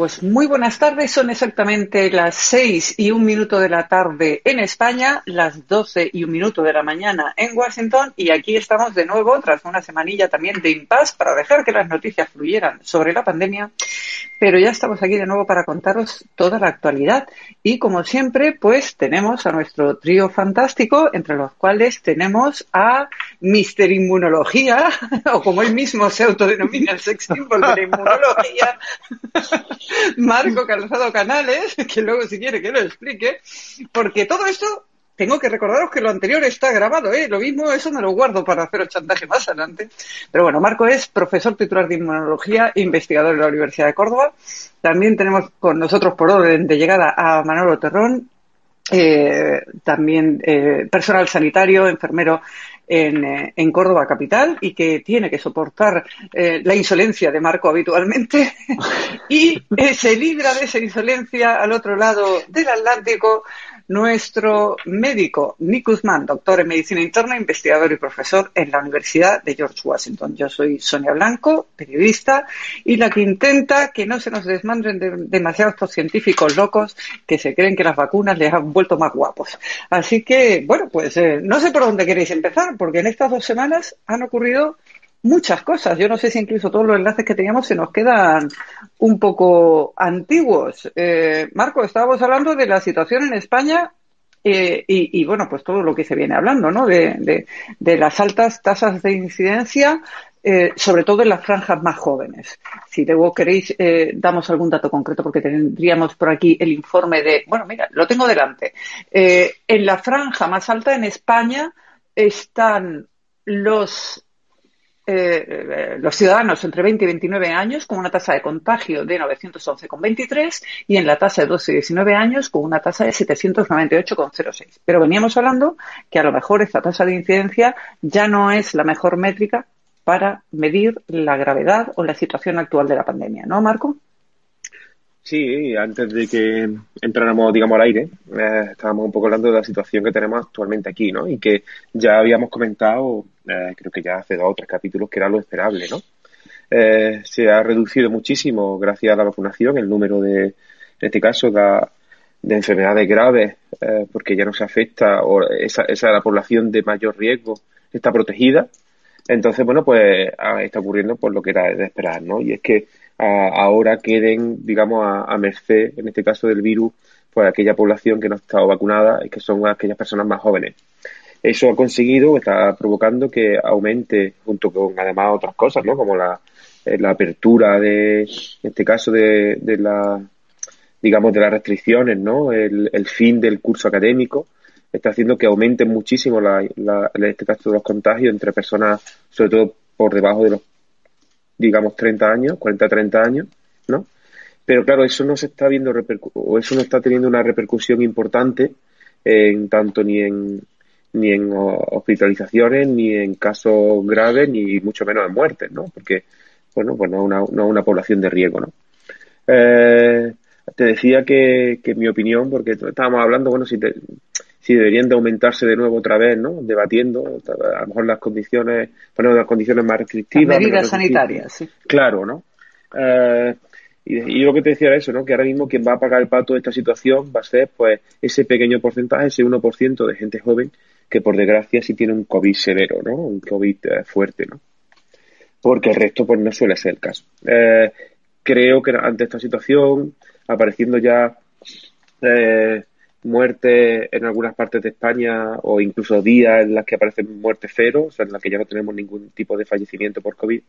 Pues muy buenas tardes, son exactamente las seis y un minuto de la tarde en España, las doce y un minuto de la mañana en Washington y aquí estamos de nuevo tras una semanilla también de impas para dejar que las noticias fluyeran sobre la pandemia, pero ya estamos aquí de nuevo para contaros toda la actualidad. Y como siempre pues tenemos a nuestro trío fantástico entre los cuales tenemos a Mister Inmunología o como él mismo se autodenomina el sex symbol de la inmunología Marco Calzado Canales, que luego si quiere que lo explique, porque todo esto tengo que recordaros que lo anterior está grabado, ¿eh? Lo mismo, eso me lo guardo para hacer el chantaje más adelante. Pero bueno, Marco es profesor titular de inmunología, investigador en la Universidad de Córdoba. También tenemos con nosotros por orden de llegada a Manolo Terrón, eh, también eh, personal sanitario, enfermero eh, en, Córdoba capital y que tiene que soportar eh, la insolencia de Marco habitualmente. Y se libra de esa insolencia al otro lado del Atlántico nuestro médico Nick Guzmán, doctor en medicina interna, investigador y profesor en la Universidad de George Washington. Yo soy Sonia Blanco, periodista, y la que intenta que no se nos desmandren de, demasiado estos científicos locos que se creen que las vacunas les han vuelto más guapos. Así que, bueno, pues eh, no sé por dónde queréis empezar, porque en estas dos semanas han ocurrido muchas cosas. Yo no sé si incluso todos los enlaces que teníamos se nos quedan un poco antiguos. Eh, Marco, estábamos hablando de la situación en España eh, y, bueno, pues todo lo que se viene hablando, ¿no? De, las altas tasas de incidencia, eh, sobre todo en las franjas más jóvenes. Si luego queréis, damos algún dato concreto porque tendríamos por aquí el informe de, bueno, mira, lo tengo delante. en la franja más alta en España están los eh, los ciudadanos entre 20 y 29 años con una tasa de contagio de 911,23 y en la tasa de 12 y 19 años con una tasa de 798,06. Pero veníamos hablando que a lo mejor esta tasa de incidencia ya no es la mejor métrica para medir la gravedad o la situación actual de la pandemia, ¿no, Marco? Sí, antes de que entráramos, digamos, al aire, eh, estábamos un poco hablando de la situación que tenemos actualmente aquí, ¿no? Y que ya habíamos comentado, eh, creo que ya hace dos o tres capítulos, que era lo esperable, ¿no? Eh, se ha reducido muchísimo, gracias a la vacunación, el número de, en este caso, de, de enfermedades graves, porque ya no se afecta, o esa, esa la población de mayor riesgo está protegida. Entonces, bueno, pues está ocurriendo por lo que era de esperar, ¿no? Y es que ahora queden, digamos, a, merced, en este caso del virus, pues aquella población que no ha estado vacunada y que son aquellas personas más jóvenes. Eso ha conseguido, está provocando que aumente, junto con además otras cosas, ¿no? Como la, eh, apertura de, en este caso, de, de la, digamos, de las restricciones, ¿no? El, el, fin del curso académico está haciendo que aumenten muchísimo la, la, en este caso los contagios entre personas, sobre todo por debajo de los digamos, 30 años, 40, 30 años, ¿no? Pero claro, eso no se está viendo, o eso no está teniendo una repercusión importante en tanto ni en, ni en hospitalizaciones, ni en casos graves, ni mucho menos en muertes, ¿no? Porque, bueno, pues no es una, no una población de riesgo, ¿no? Eh, te decía que, que, mi opinión, porque estábamos hablando, bueno, si te, si deberían de aumentarse de nuevo otra vez, ¿no? Debatiendo, a lo mejor las condiciones, poner las condiciones más restrictivas. medidas sanitarias, sí. Claro, ¿no? Eh, y, lo que te decía era eso, ¿no? Que ahora mismo quien va a pagar el pato de esta situación va a ser, pues, ese pequeño porcentaje, ese 1% de gente joven que, por desgracia, sí tiene un COVID severo, ¿no? Un COVID eh, fuerte, ¿no? Porque el resto, pues, no suele ser el caso. Eh, creo que ante esta situación, apareciendo ya eh, muertes en algunas partes de España o incluso días en las que aparecen muertes cero, o sea, en las que ya no tenemos ningún tipo de fallecimiento por COVID,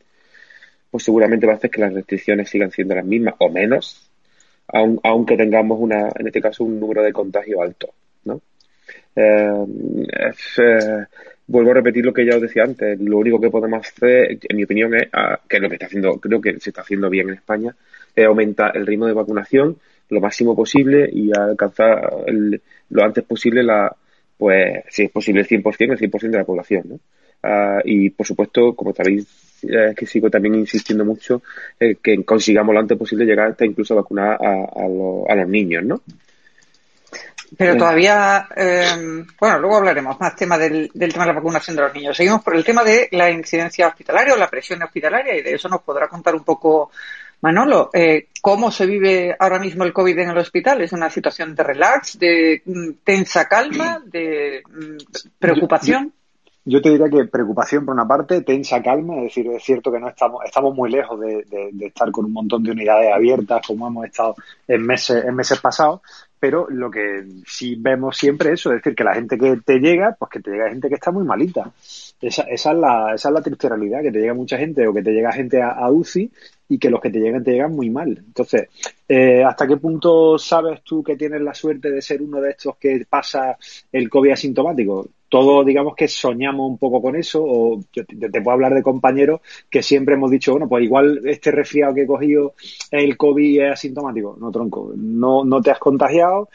pues seguramente va a hacer que las restricciones sigan siendo las mismas o menos, aunque tengamos una, en este caso un número de contagio alto, ¿no? Eh, eh, vuelvo a repetir lo que ya os decía antes, lo único que podemos hacer, en mi opinión, es, ah, que lo que está haciendo, creo que se está haciendo bien en España, es aumentar el ritmo de vacunación lo máximo posible y alcanzar lo antes posible la, pues, si es posible el 100%, el 100% de la población, ¿no? Ah, y por supuesto, como sabéis, es que sigo también insistiendo mucho en que consigamos lo antes posible llegar hasta incluso a vacunar a, a, los niños, ¿no? Pero todavía, eh, bueno, luego hablaremos más tema del, del, tema de la vacunación de los niños. Seguimos por el tema de la incidencia hospitalaria o la presión hospitalaria y de eso nos podrá contar un poco Manolo, eh, ¿cómo se vive ahora mismo el COVID en el hospital? ¿Es una situación de relax, de mm, tensa calma, de mm, preocupación? Yo te diría que preocupación por una parte, tensa calma, es decir, es cierto que no estamos, estamos muy lejos de, estar con un montón de unidades abiertas como hemos estado en meses, en meses pasados, pero lo que sí vemos siempre es eso, es decir, que la gente que te llega, pues que te llega gente que está muy malita. Esa, esa, es la, esa es la triste realidad, que te llega mucha gente o que te llega gente a, UCI y que los que te llegan te llegan muy mal. Entonces, eh, ¿hasta qué punto sabes tú que tienes la suerte de ser uno de estos que pasa el COVID asintomático? Todos, digamos que soñamos un poco con eso, o yo te, puedo hablar de compañeros que siempre hemos dicho, bueno, pues igual este resfriado que he cogido el COVID es asintomático. No, tronco, no, no te has contagiado,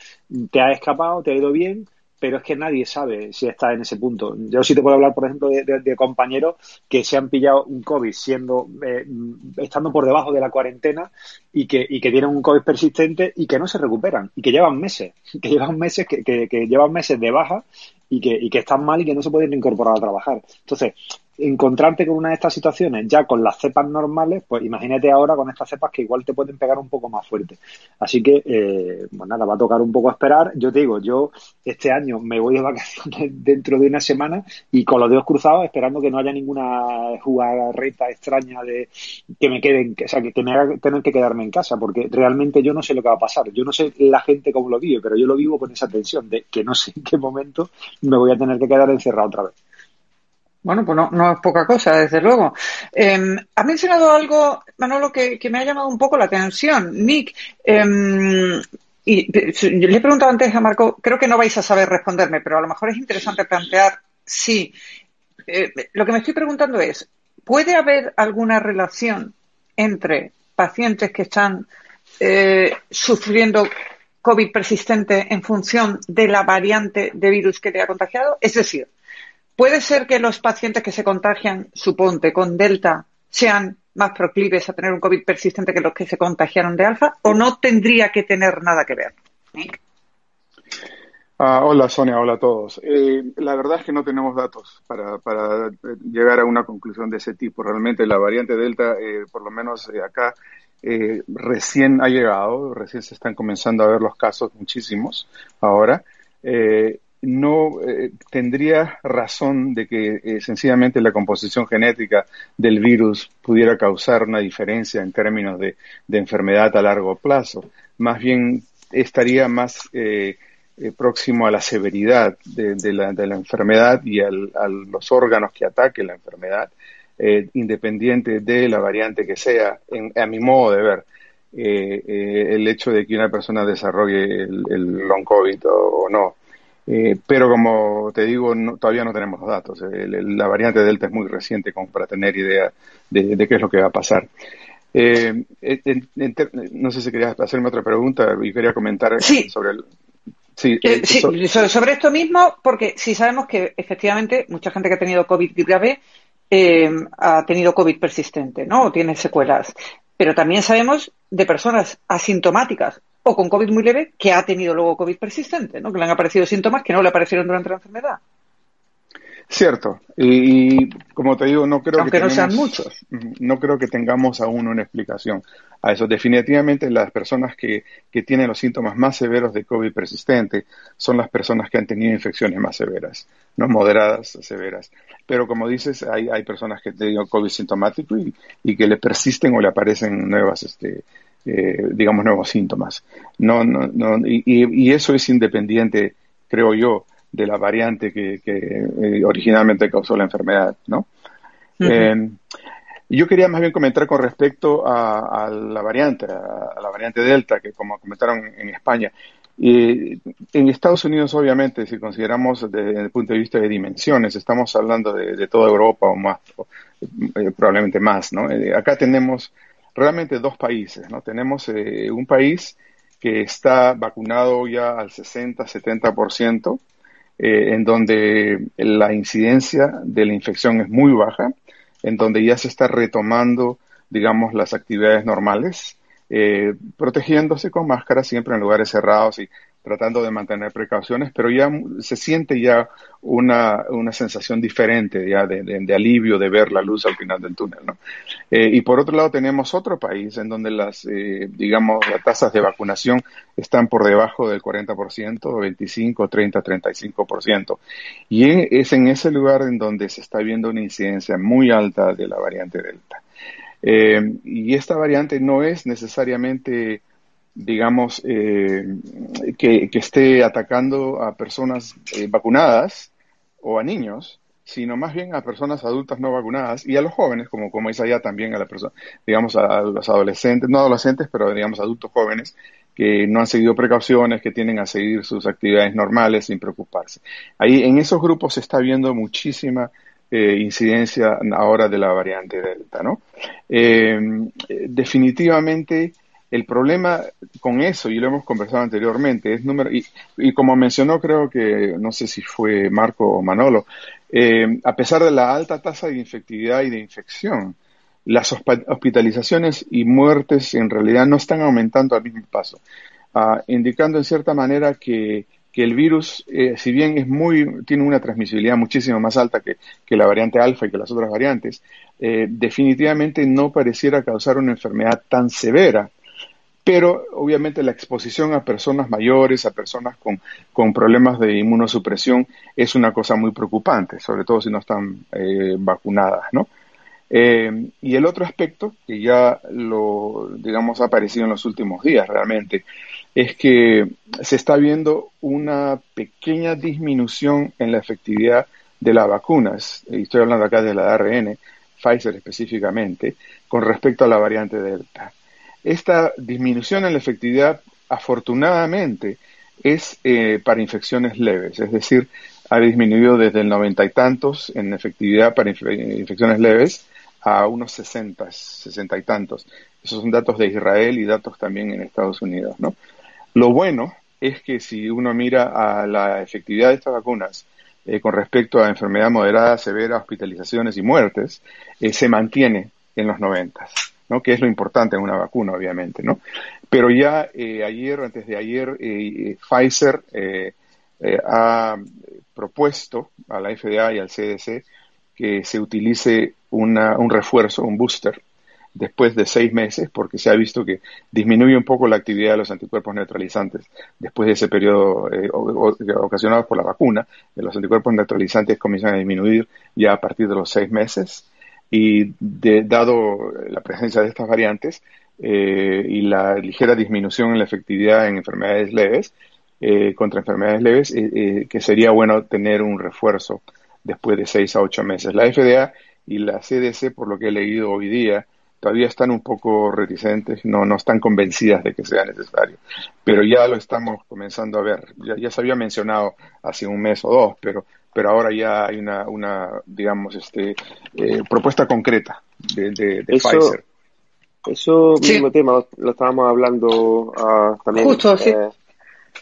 te has escapado, te ha ido bien, pero es que nadie sabe si está en ese punto. Yo sí te puedo hablar, por ejemplo, de, compañeros que se han pillado un COVID siendo eh, estando por debajo de la cuarentena y que, y que tienen un COVID persistente y que no se recuperan y que llevan meses, que llevan meses, que, que, llevan meses de baja y que, y que están mal y que no se pueden incorporar a trabajar. Entonces, encontrarte con una de estas situaciones ya con las cepas normales, pues imagínate ahora con estas cepas que igual te pueden pegar un poco más fuerte. Así que, eh, pues nada, va a tocar un poco esperar. Yo te digo, yo este año me voy de vacaciones dentro de una semana y con los dedos cruzados esperando que no haya ninguna jugada reta extraña de que me queden, o sea, que, que me haga que quedarme en casa, porque realmente yo no sé lo que va a pasar. Yo no sé la gente cómo lo vive, pero yo lo vivo con esa tensión de que no sé en qué momento me voy a tener que quedar encerrado otra vez. Bueno, pues no, es poca cosa, desde luego. Eh, ha mencionado algo, Manolo, que, me ha llamado un poco la atención. Nick, em, y le he preguntado antes a Marco, creo que no vais a saber responderme, pero a lo mejor es interesante plantear sí. Eh, lo que me estoy preguntando es, ¿puede haber alguna relación entre pacientes que están eh, sufriendo COVID persistente en función de la variante de virus que le ha contagiado? Es decir, ¿Puede ser que los pacientes que se contagian, suponte, con Delta, sean más proclives a tener un COVID persistente que los que se contagiaron de alfa? ¿O no tendría que tener nada que ver? Ah, hola Sonia, hola a todos. Eh, la verdad es que no tenemos datos para, para, llegar a una conclusión de ese tipo. Realmente la variante Delta, eh, por lo menos eh, acá, recién ha llegado, recién se están comenzando a ver los casos, muchísimos ahora no eh, tendría razón de que eh, sencillamente la composición genética del virus pudiera causar una diferencia en términos de, enfermedad a largo plazo. Más bien estaría más eh, próximo a la severidad de, la, enfermedad y a los órganos que ataque la enfermedad, independiente de la variante que sea, a mi modo de ver. el hecho de que una persona desarrolle el, long COVID o no. Eh, pero como te digo, todavía no tenemos los datos. la variante Delta es muy reciente como para tener idea de, qué es lo que va a pasar. Eh, no sé si querías hacerme otra pregunta y quería comentar sobre el... Sí, eh, sobre esto mismo, porque si sabemos que efectivamente mucha gente que ha tenido COVID grave ha tenido COVID persistente, ¿no? O tiene secuelas. Pero también sabemos de personas asintomáticas o con COVID muy leve que ha tenido luego COVID persistente, ¿no? Que le han aparecido síntomas que no le aparecieron durante la enfermedad. Cierto, y, como te digo, no creo que no sean muchos. No creo que tengamos aún una explicación a eso. Definitivamente las personas que, que tienen los síntomas más severos de COVID persistente son las personas que han tenido infecciones más severas, no moderadas, severas. Pero como dices, hay, hay personas que tienen COVID sintomático y, y que le persisten o le aparecen nuevas este, eh, digamos, nuevos síntomas. No, no, no, y, y, eso es independiente, creo yo, de la variante que, que eh, originalmente causó la enfermedad, ¿no? Eh, yo quería más bien comentar con respecto a, la variante, a, la variante Delta, que como comentaron en España. en Estados Unidos, obviamente, si consideramos desde el punto de vista de dimensiones, estamos hablando de, toda Europa o más, probablemente más, ¿no? acá tenemos realmente dos países, ¿no? Tenemos eh, un país que está vacunado ya al 60-70%, eh, en donde la incidencia de la infección es muy baja, en donde ya se está retomando, digamos, las actividades normales, eh, protegiéndose con máscaras siempre en lugares cerrados y tratando de mantener precauciones, pero ya se siente ya una, una sensación diferente ya de, de, alivio de ver la luz al final del túnel, ¿no? Eh, y por otro lado tenemos otro país en donde las, eh, digamos, las tasas de vacunación están por debajo del 40%, 25, 30, 35%. Y es en ese lugar en donde se está viendo una incidencia muy alta de la variante Delta. Eh, y esta variante no es necesariamente digamos, que, que, esté atacando a personas vacunadas o a niños, sino más bien a personas adultas no vacunadas y a los jóvenes, como, como es allá también a la persona, digamos, a, los adolescentes, no adolescentes, pero digamos adultos jóvenes que no han seguido precauciones, que tienen a seguir sus actividades normales sin preocuparse. Ahí en esos grupos se está viendo muchísima eh, incidencia ahora de la variante Delta, ¿no? Eh, definitivamente el problema con eso, y lo hemos conversado anteriormente, es número, y, como mencionó creo que, no sé si fue Marco o Manolo, eh, a pesar de la alta tasa de infectividad y de infección, las hospitalizaciones y muertes en realidad no están aumentando al mismo paso, ah, indicando en cierta manera que, que el virus, eh, si bien es muy, tiene una transmisibilidad muchísimo más alta que, que la variante alfa y que las otras variantes, eh, definitivamente no pareciera causar una enfermedad tan severa pero obviamente la exposición a personas mayores, a personas con, problemas de inmunosupresión, es una cosa muy preocupante, sobre todo si no están eh, vacunadas, ¿no? Eh, y el otro aspecto, que ya lo, digamos, ha aparecido en los últimos días realmente, es que se está viendo una pequeña disminución en la efectividad de las vacunas, estoy hablando acá de la ARN, Pfizer específicamente, con respecto a la variante Delta. Esta disminución en la efectividad, afortunadamente, es eh, para infecciones leves, es decir, ha disminuido desde el noventa y tantos en efectividad para infecciones leves a unos sesenta, sesenta y tantos. Esos son datos de Israel y datos también en Estados Unidos. Lo bueno es que si uno mira a la efectividad de estas vacunas eh, con respecto a enfermedad moderada, severa, hospitalizaciones y muertes, eh, se mantiene en los noventas. ¿No? que es lo importante en una vacuna, obviamente. ¿no? Pero ya eh, ayer, antes de ayer, eh, Pfizer eh, ha propuesto a la FDA y al CDC que se utilice una, un refuerzo, un booster, después de seis meses, porque se ha visto que disminuye un poco la actividad de los anticuerpos neutralizantes después de ese periodo ocasionado por la vacuna. Los anticuerpos neutralizantes comienzan a disminuir ya a partir de los seis meses y de, dado la presencia de estas variantes eh, y la ligera disminución en la efectividad en enfermedades leves, eh, contra enfermedades leves, eh, que sería bueno tener un refuerzo después de seis a ocho meses. La FDA y la CDC, por lo que he leído hoy día, todavía están un poco reticentes, no, no están convencidas de que sea necesario. Pero ya lo estamos comenzando a ver. Ya, ya se había mencionado hace un mes o dos, pero pero ahora ya hay una, una digamos, este, eh, propuesta concreta de, de, Pfizer. Eso mismo tema lo estábamos hablando uh, también eh,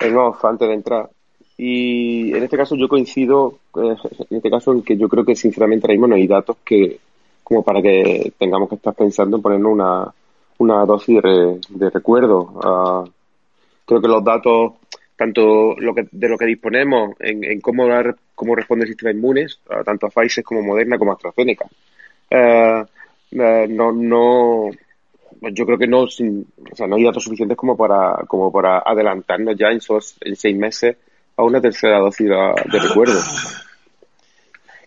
en off antes de entrar. Y en este caso yo coincido, eh, en este caso, en que yo creo que sinceramente ahora mismo no hay datos que, como para que tengamos que estar pensando en ponernos una, una dosis de, de recuerdo. Uh, creo que los datos tanto lo que, de lo que disponemos en, en cómo, dar, cómo responde el sistema inmune, tanto a Pfizer como Moderna como a AstraZeneca. Eh, eh, no, no, yo creo que no, sin, o sea, no hay datos suficientes como para, como para adelantarnos ya en, esos, en seis meses a una tercera dosis de, recuerdo.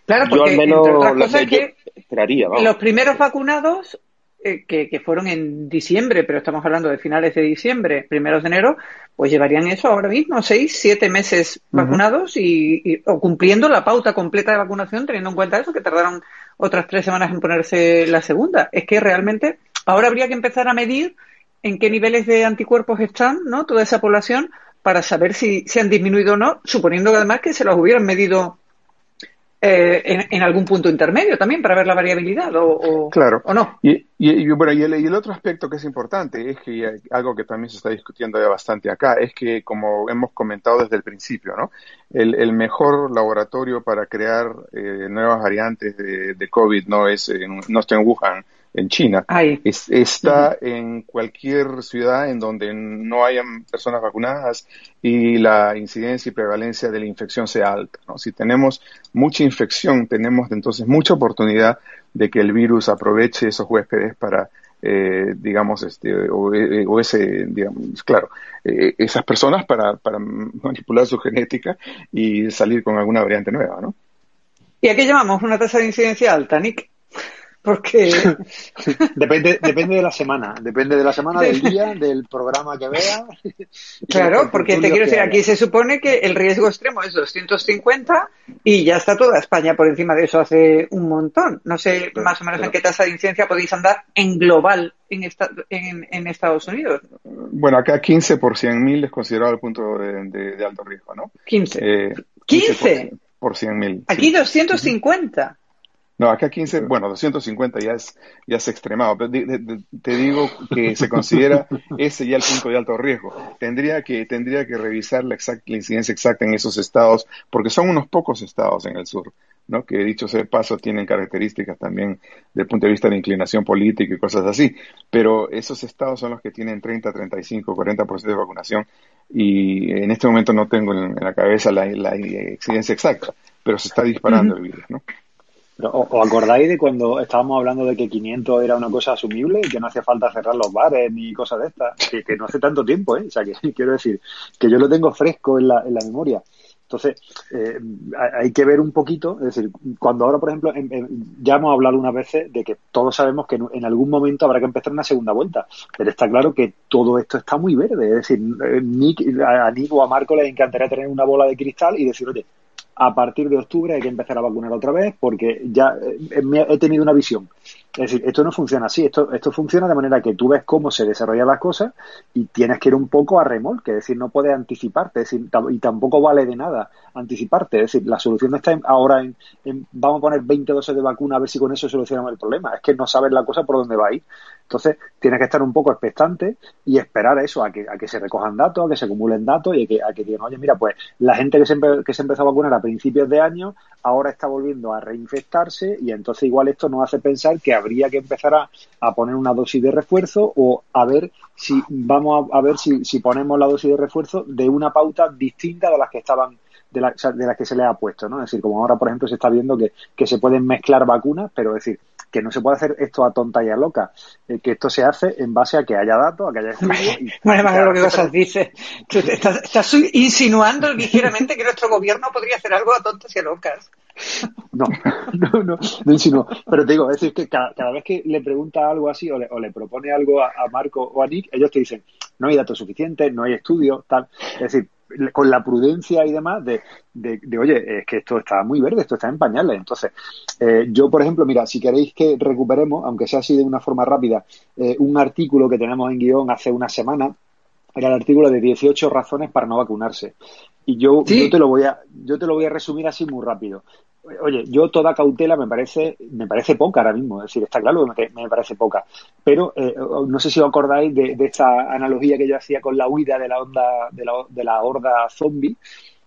Claro, porque yo al menos que esperaría, los primeros vacunados eh, que, fueron en diciembre, pero estamos hablando de finales de diciembre, primeros de enero, pues llevarían eso ahora mismo, seis, siete meses vacunados y, o cumpliendo la pauta completa de vacunación, teniendo en cuenta eso, que tardaron otras tres semanas en ponerse la segunda. Es que realmente ahora habría que empezar a medir en qué niveles de anticuerpos están, ¿no? Toda esa población para saber si se han disminuido o no, suponiendo que además que se los hubieran medido eh, en, algún punto intermedio también para ver la variabilidad o, claro. o no. Y, y, bueno, y el, otro aspecto que es importante es que algo que también se está discutiendo ya bastante acá es que, como hemos comentado desde el principio, ¿no? El, el mejor laboratorio para crear eh, nuevas variantes de, de, COVID no es no está en Wuhan, en China. Está en cualquier ciudad en donde no hayan personas vacunadas y la incidencia y prevalencia de la infección sea alta. ¿no? Si tenemos mucha infección, tenemos entonces mucha oportunidad de que el virus aproveche esos huéspedes para eh, digamos, este, o, eh, ese, digamos, claro, eh, esas personas para, para manipular su genética y salir con alguna variante nueva, ¿no? ¿Y a qué llamamos una tasa de incidencia alta, Nick? Porque depende, depende de la semana, depende de la semana, del día, del programa que vea. Claro, porque te quiero decir, aquí se supone que el riesgo extremo es 250 y ya está toda España por encima de eso hace un montón. No sé más o menos en qué tasa de incidencia podéis andar en global en, en, Estados Unidos. Bueno, acá 15 por 100.000 es considerado el punto de, alto riesgo, ¿no? 15. Eh, 15. Por 100.000. Aquí 250. No, acá 15, bueno, 250 ya es, ya es extremado, pero te digo que se considera ese ya el punto de alto riesgo. Tendría que, tendría que revisar la, la incidencia exacta en esos estados, porque son unos pocos estados en el sur, ¿no? Que dicho sea de paso tienen características también desde el punto de vista de inclinación política y cosas así, pero esos estados son los que tienen 30, 35, 40% de vacunación y en este momento no tengo en, la cabeza la, la incidencia exacta, pero se está disparando el virus, ¿no? ¿Os acordáis de cuando estábamos hablando de que 500 era una cosa asumible y que no hacía falta cerrar los bares ni cosas de estas? Que, no hace tanto tiempo, ¿eh? O sea, que quiero decir, que yo lo tengo fresco en la, en la memoria. Entonces, eh, hay que ver un poquito, es decir, cuando ahora, por ejemplo, ya hemos hablado unas veces de que todos sabemos que en, algún momento habrá que empezar una segunda vuelta, pero está claro que todo esto está muy verde, es decir, eh, Nick, a Nick o a Marco les encantaría tener una bola de cristal y decir, oye, a partir de octubre hay que empezar a vacunar otra vez porque ya eh, he tenido una visión. Es decir, esto no funciona así, esto, esto funciona de manera que tú ves cómo se desarrollan las cosas y tienes que ir un poco a remolque, es decir, no puedes anticiparte, decir, y tampoco vale de nada anticiparte, es decir, la solución no está ahora en, vamos a poner 20 dosis de vacuna a ver si con eso solucionamos el problema, es que no sabes la cosa por dónde va a ir. Entonces, tienes que estar un poco expectante y esperar a eso, a que, a que se recojan datos, a que se acumulen datos y a que, a que digan, oye, mira, pues la gente que se, que se empezó a vacunar a principios de año ahora está volviendo a reinfectarse y entonces igual esto nos hace pensar que habría que empezar a, poner una dosis de refuerzo o a ver si vamos a, ver si, si ponemos la dosis de refuerzo de una pauta distinta de las que estaban de, la, de las que se le ha puesto, ¿no? Es decir, como ahora, por ejemplo, se está viendo que, que se pueden mezclar vacunas, pero es decir, que no se puede hacer esto a tonta y a loca, eh, que esto se hace en base a que haya datos, a que haya estudios. Bueno, más lo que cosas dices. Estás, insinuando ligeramente que nuestro gobierno podría hacer algo a tontas y a locas. No, no, no, no insinúo. Pero te digo, es decir, que cada, vez que le pregunta algo así o le, o le propone algo a, a, Marco o a Nick, ellos te dicen, no hay datos suficientes, no hay estudios, tal. Es decir, con la prudencia y demás de, de, oye, es que esto está muy verde, esto está en pañales. Entonces, eh, yo, por ejemplo, mira, si queréis que recuperemos, aunque sea así de una forma rápida, eh, un artículo que tenemos en guion hace una semana, era el artículo de 18 razones para no vacunarse. Y yo, yo, te lo voy a, yo te lo voy a resumir así muy rápido. Oye, yo toda cautela me parece, me parece poca ahora mismo, es decir, está claro que me, parece poca. Pero eh, no sé si os acordáis de, de, esta analogía que yo hacía con la huida de la onda, de la, de la horda zombie,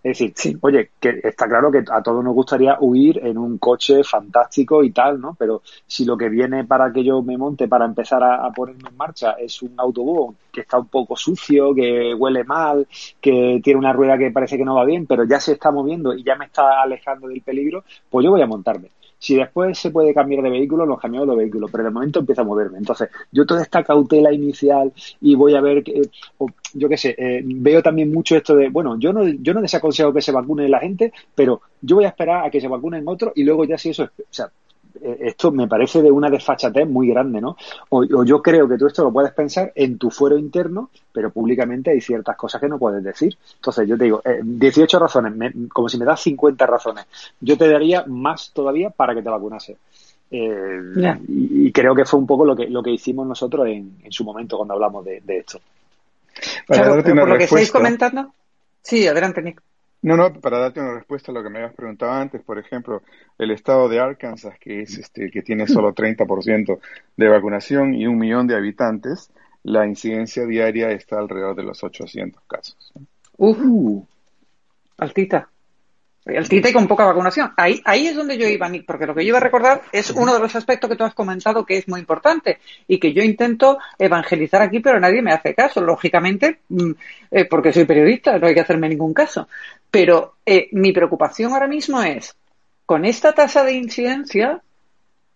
es decir, oye, que está claro que a todos nos gustaría huir en un coche fantástico y tal, ¿no? Pero si lo que viene para que yo me monte para empezar a, ponerme en marcha es un autobús que está un poco sucio, que huele mal, que tiene una rueda que parece que no va bien, pero ya se está moviendo y ya me está alejando del peligro, pues yo voy a montarme. Si después se puede cambiar de vehículo, los cambiamos de vehículo, pero de momento empieza a moverme. Entonces, yo toda esta cautela inicial y voy a ver, que, yo qué sé, eh, veo también mucho esto de, bueno, yo no, yo no desaconsejo que se vacune la gente, pero yo voy a esperar a que se vacunen otros y luego ya si eso, o sea, eh, esto me parece de una desfachatez muy grande, ¿no? O, yo creo que tú esto lo puedes pensar en tu fuero interno, pero públicamente hay ciertas cosas que no puedes decir. Entonces yo te digo, 18 eh, razones, como si me das 50 razones, yo te daría más todavía para que te vacunase. Eh, y, creo que fue un poco lo que, lo que hicimos nosotros en, su momento cuando hablamos de, esto. Claro, por lo que estáis comentando. Sí, adelante, Nick. No, no, para darte una respuesta a lo que me habías preguntado antes, por ejemplo, el estado de Arkansas, que es este, que tiene solo 30% de vacunación y un millón de habitantes, la incidencia diaria está alrededor de los 800 casos. Uh, altita. El TITE con poca vacunación. Ahí, ahí es donde yo iba, porque lo que yo iba a recordar es uno de los aspectos que tú has comentado que es muy importante y que yo intento evangelizar aquí, pero nadie me hace caso, lógicamente, mm, eh, porque soy periodista, no hay que hacerme ningún caso. Pero eh, mi preocupación ahora mismo es, con esta tasa de incidencia,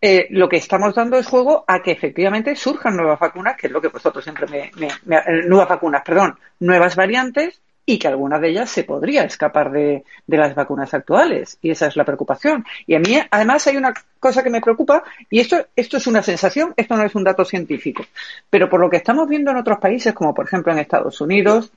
eh, lo que estamos dando es juego a que efectivamente surjan nuevas vacunas, que es lo que vosotros siempre me, me nuevas vacunas, perdón, nuevas variantes y que alguna de ellas se podría escapar de, las vacunas actuales. Y esa es la preocupación. Y a mí, además, hay una cosa que me preocupa, y esto, esto es una sensación, esto no es un dato científico. Pero por lo que estamos viendo en otros países, como por ejemplo en Estados Unidos,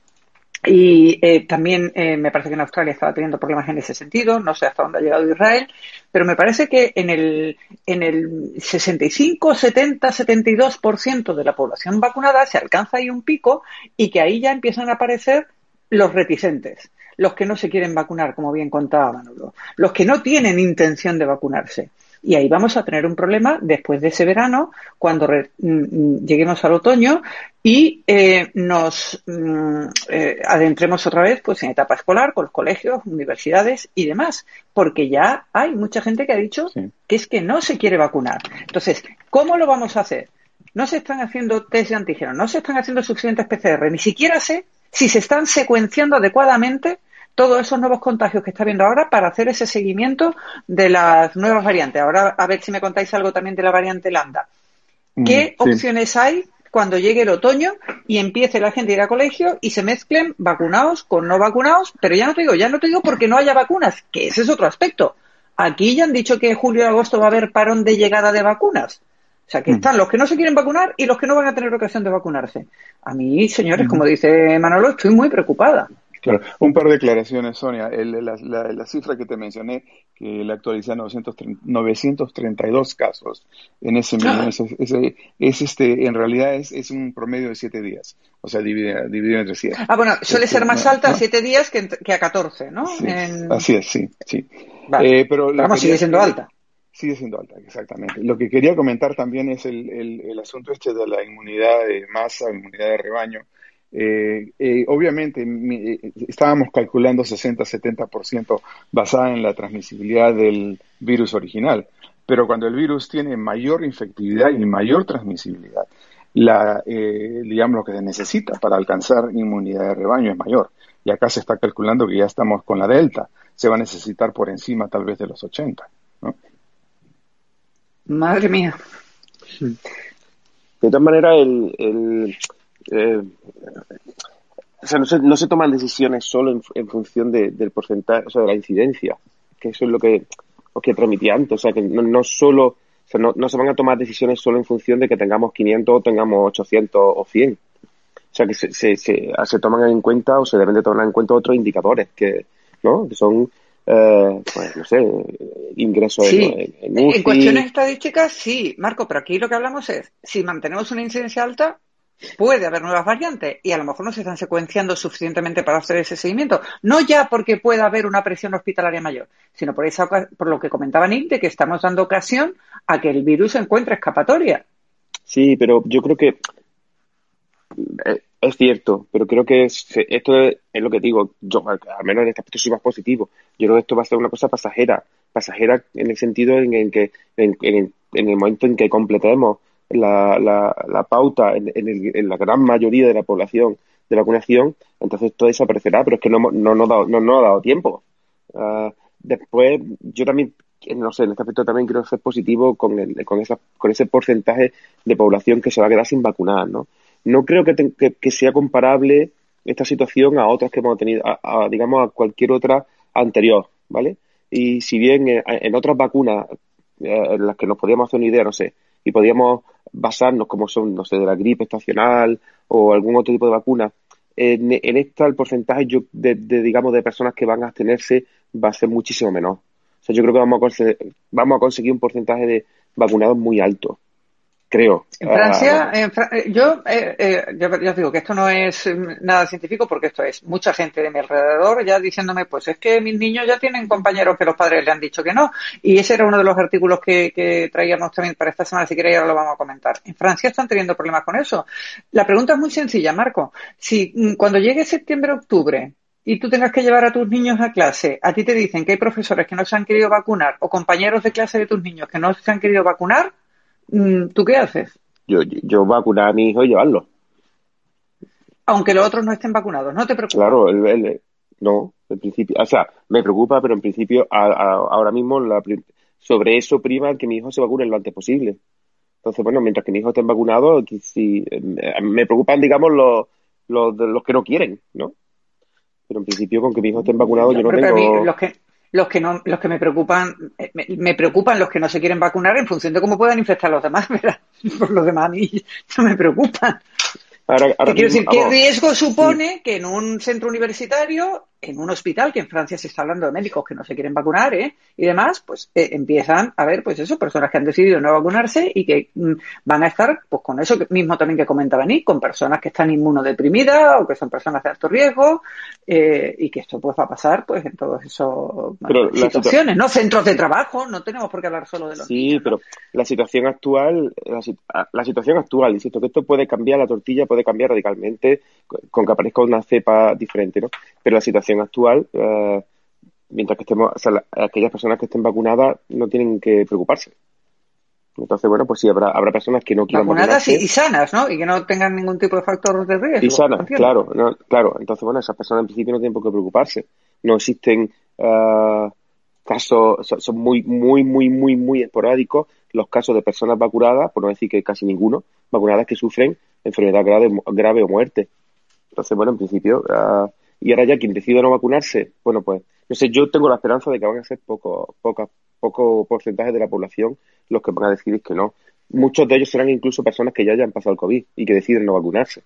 y eh, también eh, me parece que en Australia estaba teniendo problemas en ese sentido, no sé hasta dónde ha llegado Israel, pero me parece que en el, en el 65, 70, 72% de la población vacunada se alcanza ahí un pico y que ahí ya empiezan a aparecer los reticentes, los que no se quieren vacunar, como bien contaba Manolo, los que no tienen intención de vacunarse. Y ahí vamos a tener un problema después de ese verano, cuando mm, mm, lleguemos al otoño y eh, nos mm, eh, adentremos otra vez pues en etapa escolar, con los colegios, universidades y demás, porque ya hay mucha gente que ha dicho que es que no se quiere vacunar. Entonces, ¿cómo lo vamos a hacer? No se están haciendo test de antígeno, no se están haciendo suficientes PCR, ni siquiera sé si se están secuenciando adecuadamente todos esos nuevos contagios que está viendo ahora para hacer ese seguimiento de las nuevas variantes. Ahora, a ver si me contáis algo también de la variante Lambda. Mm, ¿Qué opciones hay cuando llegue el otoño y empiece la gente a ir a colegio y se mezclen vacunados con no vacunados? Pero ya no te digo, ya no te digo porque no haya vacunas, que ese es otro aspecto. Aquí ya han dicho que julio y agosto va a haber parón de llegada de vacunas. O sea, que mm. están los que no se quieren vacunar y los que no van a tener ocasión de vacunarse. A mí, señores, como dice Manolo, estoy muy preocupada. Claro, un par de declaraciones, Sonia. la, cifra que te mencioné, que la actualiza 932 casos en ese ah. mes, es, este, en realidad es, un promedio de siete días, o sea, dividido, entre siete. Ah, bueno, suele ser más alta a siete días que, a 14, ¿no? Así es, sí, sí. Eh, pero Vamos, sigue siendo alta. Sigue siendo alta, exactamente. Lo que quería comentar también es el, el, asunto este de la inmunidad de masa, inmunidad de rebaño. Eh, eh, obviamente eh, estábamos calculando 60-70% basada en la transmisibilidad del virus original, pero cuando el virus tiene mayor infectividad y mayor transmisibilidad, la, digamos lo que se necesita para alcanzar inmunidad de rebaño es mayor. Y acá se está calculando que ya estamos con la delta, se va a necesitar por encima tal vez de los 80. Madre mía. De todas maneras, el, el eh, o sea, no se, no se toman decisiones solo en, función del porcentaje, o sea, de la incidencia, que eso es lo que os que transmití antes, o sea, que no, no solo, o sea, no, no, se van a tomar decisiones solo en función de que tengamos 500 o tengamos 800 o 100. O sea, que se, se, se, se toman en cuenta o se deben de tomar en cuenta otros indicadores que, ¿no? que son eh, pues no sé, ingresos en, en, cuestiones estadísticas, sí, Marco, pero aquí lo que hablamos es, si mantenemos una incidencia alta, puede haber nuevas variantes y a lo mejor no se están secuenciando suficientemente para hacer ese seguimiento. No ya porque pueda haber una presión hospitalaria mayor, sino por, esa, por lo que comentaba Nick, de que estamos dando ocasión a que el virus encuentre escapatoria. Sí, pero yo creo que eh, es cierto, pero creo que esto es, lo que digo. Yo, al menos en este aspecto, soy más positivo. Yo creo que esto va a ser una cosa pasajera. Pasajera en el sentido en, que en, el momento en que completemos la, la, pauta en, la gran mayoría de la población de vacunación, entonces todo desaparecerá. Pero es que no, no, no, ha dado tiempo. Ah, después, yo también no sé, en este aspecto también quiero ser positivo con, el, con, esa, con ese porcentaje de población que se va a quedar sin vacunar, ¿no? No creo que, sea comparable esta situación a otras que hemos tenido, a, digamos, a cualquier otra anterior, ¿vale? Y si bien en, otras vacunas eh, en las que nos podíamos hacer una idea, no sé, y podíamos basarnos como son, no sé, de la gripe estacional o algún otro tipo de vacuna, en, esta el porcentaje yo, de, digamos, de personas que van a abstenerse va a ser muchísimo menor. O sea, yo creo que vamos a, vamos a conseguir un porcentaje de vacunados muy alto creo. En Francia, ah, eh, yo, eh, eh, yo, os digo que esto no es nada científico porque esto es mucha gente de mi alrededor ya diciéndome, pues es que mis niños ya tienen compañeros que los padres le han dicho que no. Y ese era uno de los artículos que, que traíamos también para esta semana, si queréis ahora lo vamos a comentar. En Francia están teniendo problemas con eso. La pregunta es muy sencilla, Marco. Si mm, cuando llegue septiembre-octubre y tú tengas que llevar a tus niños a clase, a ti te dicen que hay profesores que no se han querido vacunar o compañeros de clase de tus niños que no se han querido vacunar, ¿tú qué haces? Yo, yo vacunar a mi hijo y llevarlo. Aunque los otros no estén vacunados, ¿no te preocupa? Claro, el, no, en principio, o sea, me preocupa, pero en principio ahora mismo la, sobre eso prima que mi hijo se vacune lo antes posible. Entonces, bueno, mientras que mi hijo esté vacunado, si, eh, me preocupan, digamos, los, los, los que no quieren, ¿no? Pero en principio, con que mi hijo esté vacunado, yo no tengo... los que, los que no, los que me preocupan, eh, me, preocupan los que no se quieren vacunar en función de cómo puedan infectar los demás, ¿verdad? Por los demás a mí no me preocupan. Quiero decir, ¿qué riesgo supone que en un centro universitario en un hospital, que en Francia se está hablando de médicos que no se quieren vacunar ¿eh? y demás, pues eh, empiezan a ver, pues eso, personas que han decidido no vacunarse y que mm, van a estar, pues con eso mismo también que comentaba Nick, con personas que están inmunodeprimidas o que son personas de alto riesgo eh, y que esto pues va a pasar pues en todas esas situaciones, ¿no? Centros de trabajo, no tenemos por qué hablar solo de los Sí, pero la situación actual, la, situación actual, insisto, que esto puede cambiar, la tortilla puede cambiar radicalmente con que aparezca una cepa diferente, ¿no? Pero la situación actual, eh, mientras que estemos, aquellas personas que estén vacunadas no tienen que preocuparse. Entonces, bueno, pues sí, habrá, habrá personas que no quieran Vacunadas y, sanas, ¿no? Y que no tengan ningún tipo de factor de riesgo. Y sanas, claro, claro. Entonces, bueno, esas personas en principio no tienen por qué preocuparse. No existen uh, casos, son muy, muy, muy, muy, muy esporádicos los casos de personas vacunadas, por no decir que casi ninguno, vacunadas que sufren enfermedad grave, grave o muerte. Entonces, bueno, en principio, uh, y ahora ya quien decida no vacunarse, bueno, pues, no sé, yo tengo la esperanza de que van a ser poco, poco, poco porcentaje de la población los que van a decidir que no. Muchos de ellos serán incluso personas que ya hayan pasado el COVID y que deciden no vacunarse.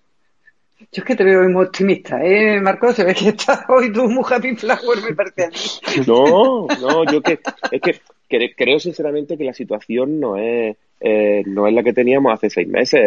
Yo es que te veo muy optimista, ¿eh, Marcos? Se ve que estás hoy tú muy happy flower, me parece a mí. No, no, yo que, es que creo sinceramente que la situación no es, eh, no es la que teníamos hace seis meses.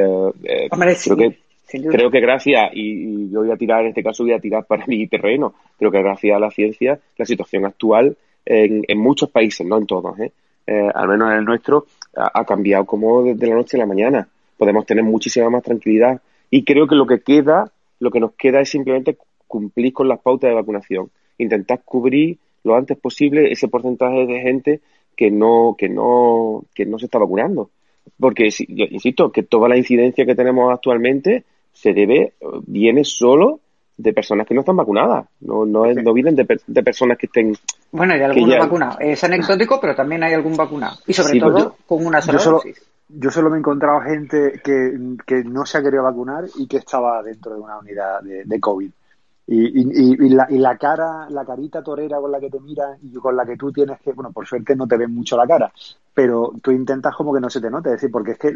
Eh, Hombre, creo que Creo que gracias, y, yo voy a tirar, en este caso voy a tirar para mi terreno, creo que gracias a la ciencia, la situación actual en, en muchos países, no en todos, ¿eh? Eh, al menos en el nuestro, ha, cambiado como desde la noche a la mañana. Podemos tener muchísima más tranquilidad. Y creo que lo que queda, lo que nos queda es simplemente cumplir con las pautas de vacunación. Intentar cubrir lo antes posible ese porcentaje de gente que no, que no, que no se está vacunando. Porque, insisto, que toda la incidencia que tenemos actualmente se debe, viene solo de personas que no están vacunadas, no, no, no vienen de, de, personas que estén... Bueno, hay algunos vacunados, es anecdótico, pero también hay algún vacunado, y sobre todo con una sola dosis. Yo solo me he encontrado gente que, que, no se ha querido vacunar y que estaba dentro de una unidad de, de COVID. Y, y, y, la, y, la, cara, la carita torera con la que te miran y con la que tú tienes que, bueno, por suerte no te ven mucho la cara, pero tú intentas como que no se te note, es decir, porque es que,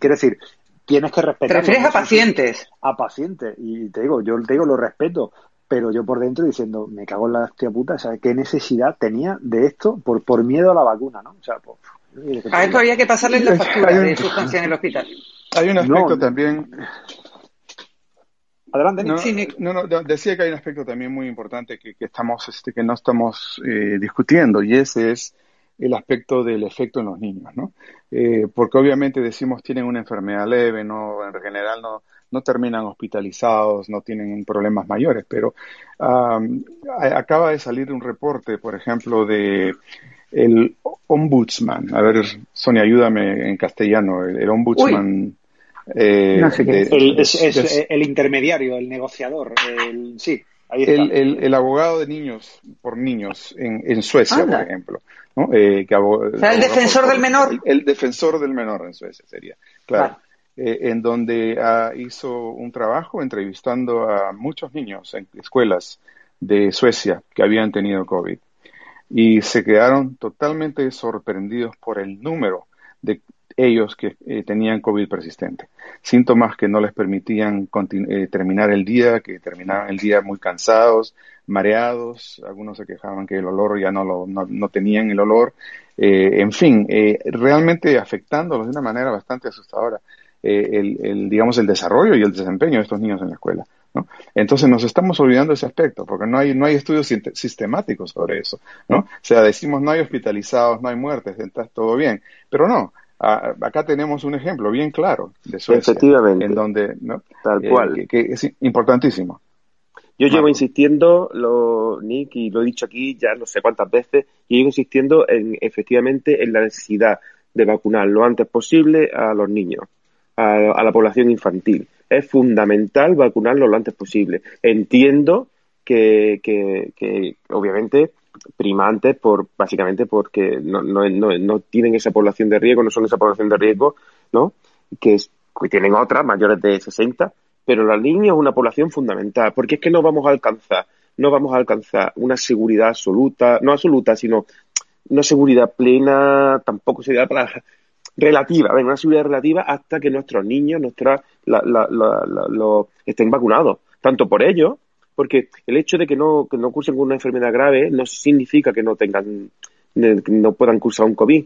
quiero decir, tienes que respetar. ¿Te refieres a pacientes? A pacientes. Y te digo, yo te digo, lo respeto, pero yo por dentro diciendo, me cago en la hostia puta, ¿sabes qué necesidad tenía de esto por, por miedo a la vacuna, ¿no? O sea, pues, a esto había que pasarle la factura de sustancia en el hospital. Hay un aspecto también. Adelante, no, no, no, decía que hay un aspecto también muy importante que, que estamos, este, que no estamos eh, discutiendo y ese es el aspecto del efecto en los niños, ¿no? Eh, porque obviamente decimos tienen una enfermedad leve, no, en general no, no terminan hospitalizados, no tienen problemas mayores, pero acaba de salir un reporte, por ejemplo, de el ombudsman. A ver, Sonia, ayúdame en castellano. El, ombudsman. Eh, no sé qué es. el intermediario, el negociador. El, sí, ahí está. El, el, abogado de niños por niños en, en Suecia, por ejemplo. Eh, el defensor del menor. El, defensor del menor en Suecia sería, claro. Eh, en donde ah, hizo un trabajo entrevistando a muchos niños en escuelas de Suecia que habían tenido COVID. Y se quedaron totalmente sorprendidos por el número de ellos que eh, tenían COVID persistente. Síntomas que no les permitían terminar el día, que terminaban el día muy cansados, mareados, algunos se quejaban que el olor ya no, lo, no, tenían el olor, eh, en fin, eh, realmente afectándolos de una manera bastante asustadora eh, el, el, digamos, el desarrollo y el desempeño de estos niños en la escuela. ¿no? Entonces nos estamos olvidando ese aspecto, porque no hay, no hay estudios sistemáticos sobre eso, ¿no? O sea, decimos no hay hospitalizados, no hay muertes, está todo bien, pero no, acá tenemos un ejemplo bien claro de Suecia, Efectivamente. en donde, ¿no? Tal cual. que, es importantísimo Yo llevo insistiendo, lo, Nick, y lo he dicho aquí ya no sé cuántas veces, y llevo insistiendo en efectivamente en la necesidad de vacunar lo antes posible a los niños, a, la población infantil. Es fundamental vacunarlo lo antes posible. Entiendo que, que, obviamente primantes por básicamente porque no, no, no, no, tienen esa población de riesgo, no son esa población de riesgo, ¿no? Que, que tienen otras mayores de 60, pero la niños es una población fundamental, porque es que no vamos a alcanzar, no vamos a alcanzar una seguridad absoluta, no absoluta, sino una seguridad plena, tampoco sería para relativa, una seguridad relativa hasta que nuestros niños, nuestras, la, la, lo, estén vacunados, tanto por ellos, porque el hecho de que no, que no cursen con una enfermedad grave no significa que no tengan, no puedan cursar un COVID.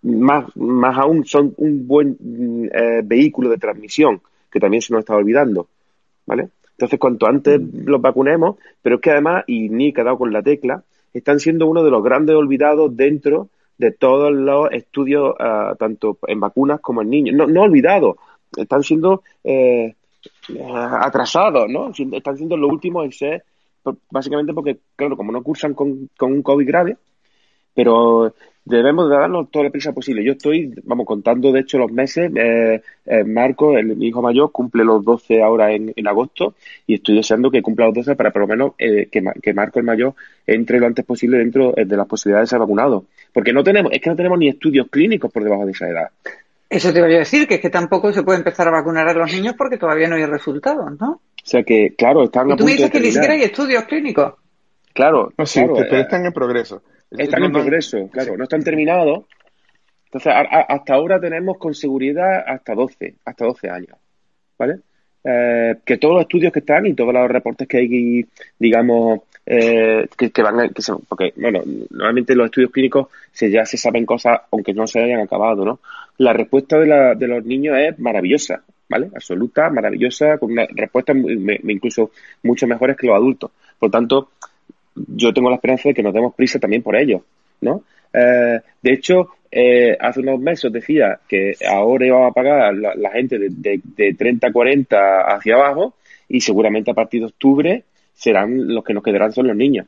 Más, más aún son un buen eh, vehículo de transmisión que también se nos está olvidando, ¿vale? Entonces, cuanto antes mm. los vacunemos, pero es que además, y Nick ha dado con la tecla, están siendo uno de los grandes olvidados dentro de todos los estudios, uh, tanto en vacunas como en niños. No, no olvidados, están siendo eh, atrasados, ¿no? Están siendo los últimos en ser, básicamente porque, claro, como no cursan con, con un COVID grave, pero debemos de darnos toda la prisa posible. Yo estoy, vamos, contando de hecho los meses. Eh, eh, Marco, el, mi hijo mayor, cumple los 12 ahora en, agosto y estoy deseando que cumpla los 12 para por lo menos eh, que, Marco, el mayor, entre lo antes posible dentro de las posibilidades de ser vacunado. Porque no tenemos, es que no tenemos ni estudios clínicos por debajo de esa edad. Eso te voy a decir, que es que tampoco se puede empezar a vacunar a los niños porque todavía no hay resultados, ¿no? O sea que, claro, están ¿Y tú me dices que ni siquiera hay estudios clínicos. Claro, no, sí, pero están en progreso. Están en progreso, claro, no están terminados. Entonces, hasta ahora tenemos con seguridad hasta 12, hasta 12 años, ¿vale? Eh, que todos los estudios que están y todos los reportes que hay, digamos, eh, que, van a, que se, porque, bueno, normalmente los estudios clínicos se, ya se saben cosas aunque no se hayan acabado, ¿no? La respuesta de, la, de los niños es maravillosa, ¿vale? Absoluta, maravillosa, con una respuesta incluso mucho mejores que los adultos. Por tanto, yo tengo la esperanza de que nos demos prisa también por ello, ¿no? Eh, de hecho, eh, hace unos meses decía que ahora iba a pagar la, gente de, de, 30 a 40 hacia abajo y seguramente a partir de octubre serán los que nos quedarán son los niños.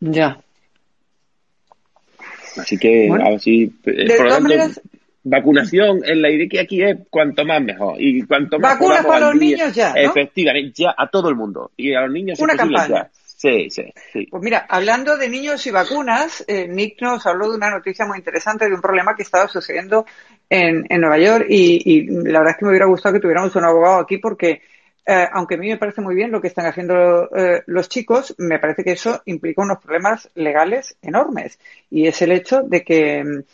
Ya. Así que, a ver si. Eh, por lo tanto, vacunación en la idea que aquí es cuanto más mejor. Y cuanto más. Vacunas para los niños ya. Efectivamente, ya a todo el mundo. Y a los niños Una campaña. Sí, sí, Pues mira, hablando de niños y vacunas, eh, Nick nos habló de una noticia muy interesante de un problema que estaba sucediendo en, en Nueva York y, la verdad es que me hubiera gustado que tuviéramos un abogado aquí porque eh, aunque a mí me parece muy bien lo que están haciendo eh, los chicos, me parece que eso implica unos problemas legales enormes y es el hecho de que,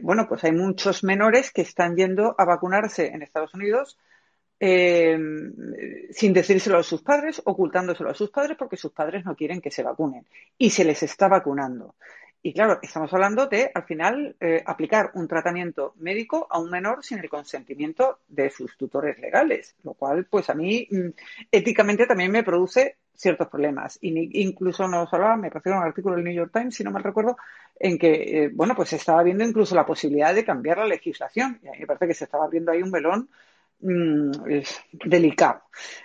bueno, pues hay muchos menores que están yendo a vacunarse en Estados Unidos eh, sin decírselo a sus padres, ocultándoselo a sus padres porque sus padres no quieren que se vacunen y se les está vacunando. Y claro, estamos hablando de, al final, eh, aplicar un tratamiento médico a un menor sin el consentimiento de sus tutores legales, lo cual, pues a mí, mm, éticamente también me produce ciertos problemas. Y incluso nos hablaba, me a un artículo del New York Times, si no mal recuerdo, en que, eh, bueno, pues se estaba viendo incluso la posibilidad de cambiar la legislación. Y a mí me parece que se estaba viendo ahí un melón Mm, es delicado.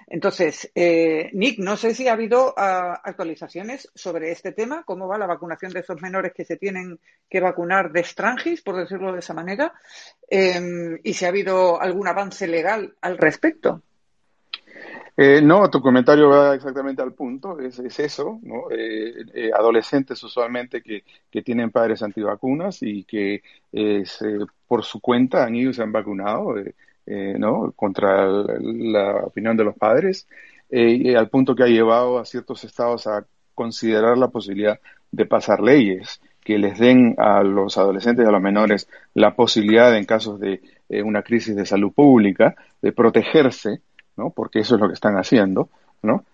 Entonces, eh, Nick, no sé si ha habido ah, actualizaciones sobre este tema, cómo va la vacunación de esos menores que se tienen que vacunar de extranjis, por decirlo de esa manera, em, y si ha habido algún avance legal al respecto. Eh, no, tu comentario va exactamente al punto, es, eso, ¿no? Eh, adolescentes usualmente que, que, tienen padres antivacunas y que por su cuenta han ido y se han vacunado. Eh, ¿no? contra la opinión de los padres, eh, al punto que ha llevado a ciertos estados a considerar la posibilidad de pasar leyes que les den a los adolescentes y a los menores la posibilidad, en casos de eh, una crisis de salud pública, de protegerse, ¿no? porque eso es lo que están haciendo, ¿no?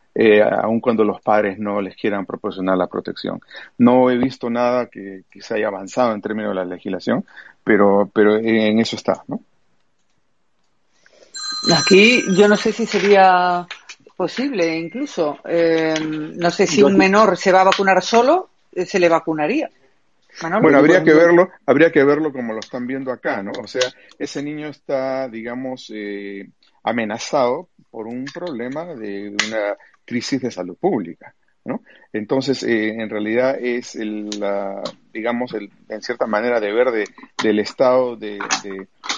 aun cuando los padres no les quieran proporcionar la protección. No he visto nada que, que se haya avanzado en términos de la legislación, pero, pero en eso está, ¿no? Aquí yo no sé si sería posible incluso. Eh, no sé si un menor se va a vacunar solo, eh, se le vacunaría. bueno, habría que verlo, habría que verlo como lo están viendo acá, ¿no? O sea, ese niño está, digamos, eh, amenazado por un problema de una crisis de salud pública. ¿no? Entonces, eh, en realidad es, el, digamos, el, en cierta manera, deber de, del Estado de,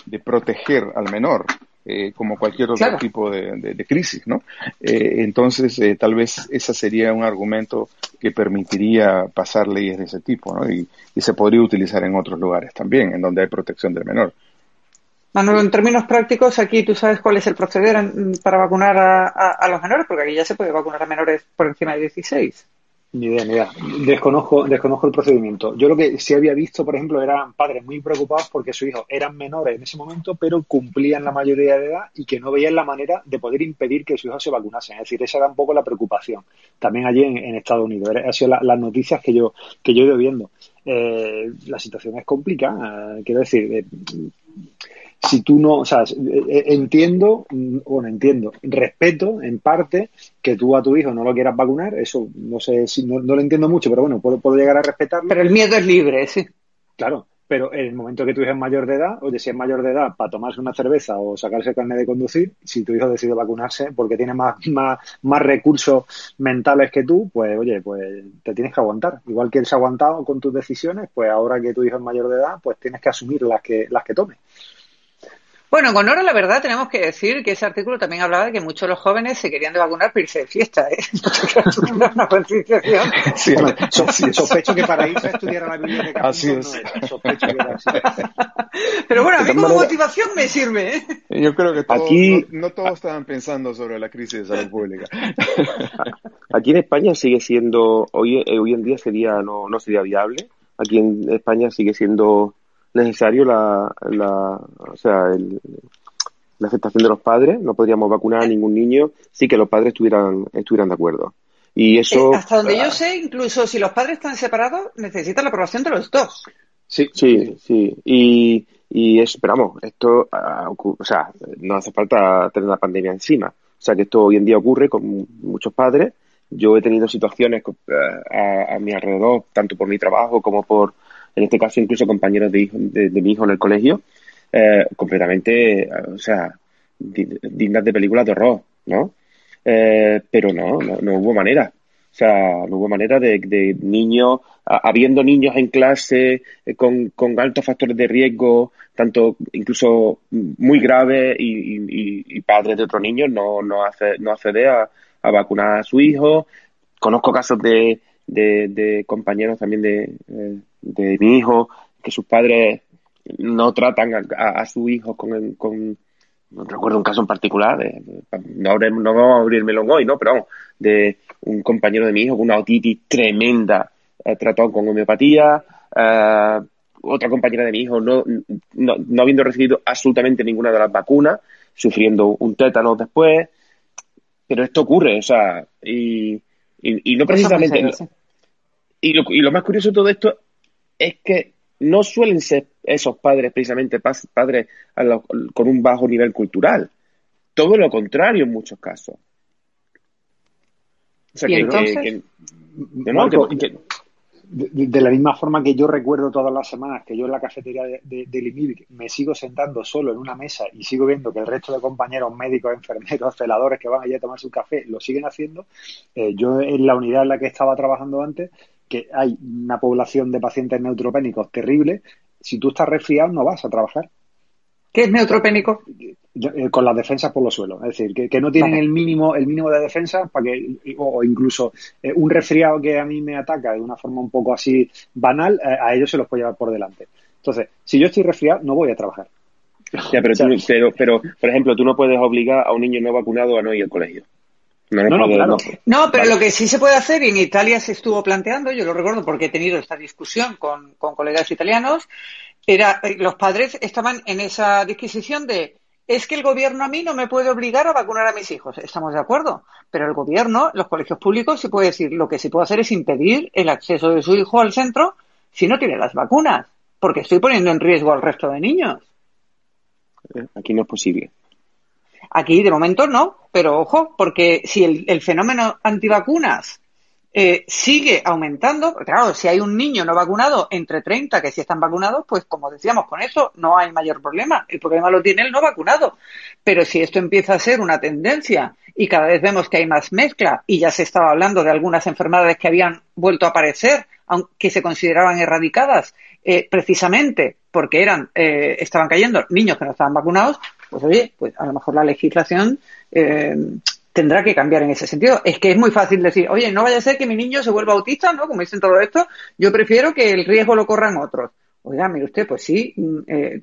de, proteger al menor, eh, como cualquier otro tipo de, crisis, ¿no? Eh, entonces, tal vez ese sería un argumento que permitiría pasar leyes de ese tipo, ¿no? Y, y se podría utilizar en otros lugares también, en donde hay protección del menor. Manolo, en términos prácticos, aquí tú sabes cuál es el proceder para vacunar a, los menores, porque aquí ya se puede vacunar a menores por encima de 16. Ni idea, ni idea. Desconozco, desconozco el procedimiento. Yo lo que sí había visto, por ejemplo, eran padres muy preocupados porque sus hijos eran menores en ese momento, pero cumplían la mayoría de edad y que no veían la manera de poder impedir que sus hijos se vacunasen. Es decir, esa era un poco la preocupación. También allí en, Estados Unidos. Han sido las noticias que yo, que yo he ido viendo. Eh, la situación es complicada. Quiero decir, eh, si tú no, o sea, eh, eh, entiendo, bueno, entiendo, respeto en parte que tú a tu hijo no lo quieras vacunar, eso no sé si no, lo entiendo mucho, pero bueno, puedo, puedo llegar a respetarlo. Pero el miedo es libre, sí. Claro, pero en el momento que tu hijo es mayor de edad, oye, si es mayor de edad para tomarse una cerveza o sacarse el carnet de conducir, si tu hijo decide vacunarse porque tiene más, más, más recursos mentales que tú, pues oye, pues te tienes que aguantar. Igual que él se ha aguantado con tus decisiones, pues ahora que tu hijo es mayor de edad, pues tienes que asumir las que, las que tome. Bueno, con oro la verdad tenemos que decir que ese artículo también hablaba de que muchos de los jóvenes se querían de vacunar para irse de fiesta. ¿eh? una concienciación. Sí, sospecho que para irse a estudiar a la biblioteca. Así es. sospecho que así. Pero bueno, a mí como motivación me sirve. ¿eh? Yo creo que Aquí... no, todos estaban pensando sobre la crisis de salud pública. Aquí en España sigue siendo, hoy, eh, hoy en día sería no, no sería viable. Aquí en España sigue siendo necesario la, la, o sea, la aceptación de los padres. No podríamos vacunar a ningún niño sin que los padres estuvieran, estuvieran de acuerdo. Y eso. Eh, hasta donde yo sé, incluso si los padres están separados, necesitan la aprobación de los dos. Sí, sí, sí. Y, y esperamos, esto, ah, o sea, no hace falta tener la pandemia encima. O sea, que esto hoy en día ocurre con muchos padres. Yo he tenido situaciones eh, a mi alrededor, tanto por mi trabajo como por en este caso incluso compañeros de, de, mi hijo en el colegio, eh, completamente, eh, o sea, dignas de películas de horror, ¿no? Eh, pero no, no, hubo manera. O sea, no hubo manera de, niños, habiendo niños en clase con, con, altos factores de riesgo, tanto incluso muy graves y, padres de otros niños no, no, hace, no accede a, a vacunar a su hijo. Conozco casos de, compañeros también de, eh, de, mi hijo, que sus padres no tratan a, su hijo con, con, no recuerdo un caso en particular, de, no, no, vamos a abrirme hoy, ¿no? Pero vamos, de un compañero de mi hijo con una otitis tremenda, eh, tratado con homeopatía, eh, otra compañera de mi hijo no, no, no, habiendo recibido absolutamente ninguna de las vacunas, sufriendo un tétano después, pero esto ocurre, o sea, y, y, no precisamente. y, lo, y lo más curioso de todo esto es que no suelen ser esos padres precisamente padres con un bajo nivel cultural. Todo lo contrario en muchos casos. O sea, que, entonces? de, la misma forma que yo recuerdo todas las semanas que yo en la cafetería de, de, me sigo sentando solo en una mesa y sigo viendo que el resto de compañeros médicos, enfermeros, celadores que van allí a tomar su café lo siguen haciendo, eh, yo en la unidad en la que estaba trabajando antes, que hay una población de pacientes neutropénicos terrible, si tú estás resfriado no vas a trabajar. ¿Qué es neutropénico? Eh, con las defensas por los suelos. Es decir, que, no tienen el mínimo el mínimo de defensa para que, o, incluso eh, un resfriado que a mí me ataca de una forma un poco así banal, eh, a ellos se los puede llevar por delante. Entonces, si yo estoy resfriado, no voy a trabajar. pero, pero, pero, por ejemplo, tú no puedes obligar a un niño no vacunado a no ir al colegio. No, no, claro. no, pero lo que sí se puede hacer, y en Italia se estuvo planteando, yo lo recuerdo porque he tenido esta discusión con, con colegas italianos, era, eh, los padres estaban en esa disquisición de es que el gobierno a mí no me puede obligar a vacunar a mis hijos. Estamos de acuerdo. Pero el gobierno, los colegios públicos, se puede decir, lo que se puede hacer es impedir el acceso de su hijo al centro si no tiene las vacunas. Porque estoy poniendo en riesgo al resto de niños. Eh, aquí no es posible. Aquí de momento no, pero ojo, porque si el, fenómeno antivacunas eh, sigue aumentando. Claro, si hay un niño no vacunado entre 30 que sí están vacunados, pues como decíamos, con eso no hay mayor problema. El problema lo tiene el no vacunado. Pero si esto empieza a ser una tendencia y cada vez vemos que hay más mezcla y ya se estaba hablando de algunas enfermedades que habían vuelto a aparecer, aunque se consideraban erradicadas, eh, precisamente porque eran, eh, estaban cayendo niños que no estaban vacunados, pues oye, pues a lo mejor la legislación eh, tendrá que cambiar en ese sentido. Es que es muy fácil decir, oye, no vaya a ser que mi niño se vuelva autista, ¿no? Como dicen todo esto, yo prefiero que el riesgo lo corran otros. Oiga, mire usted, pues sí, mm, eh,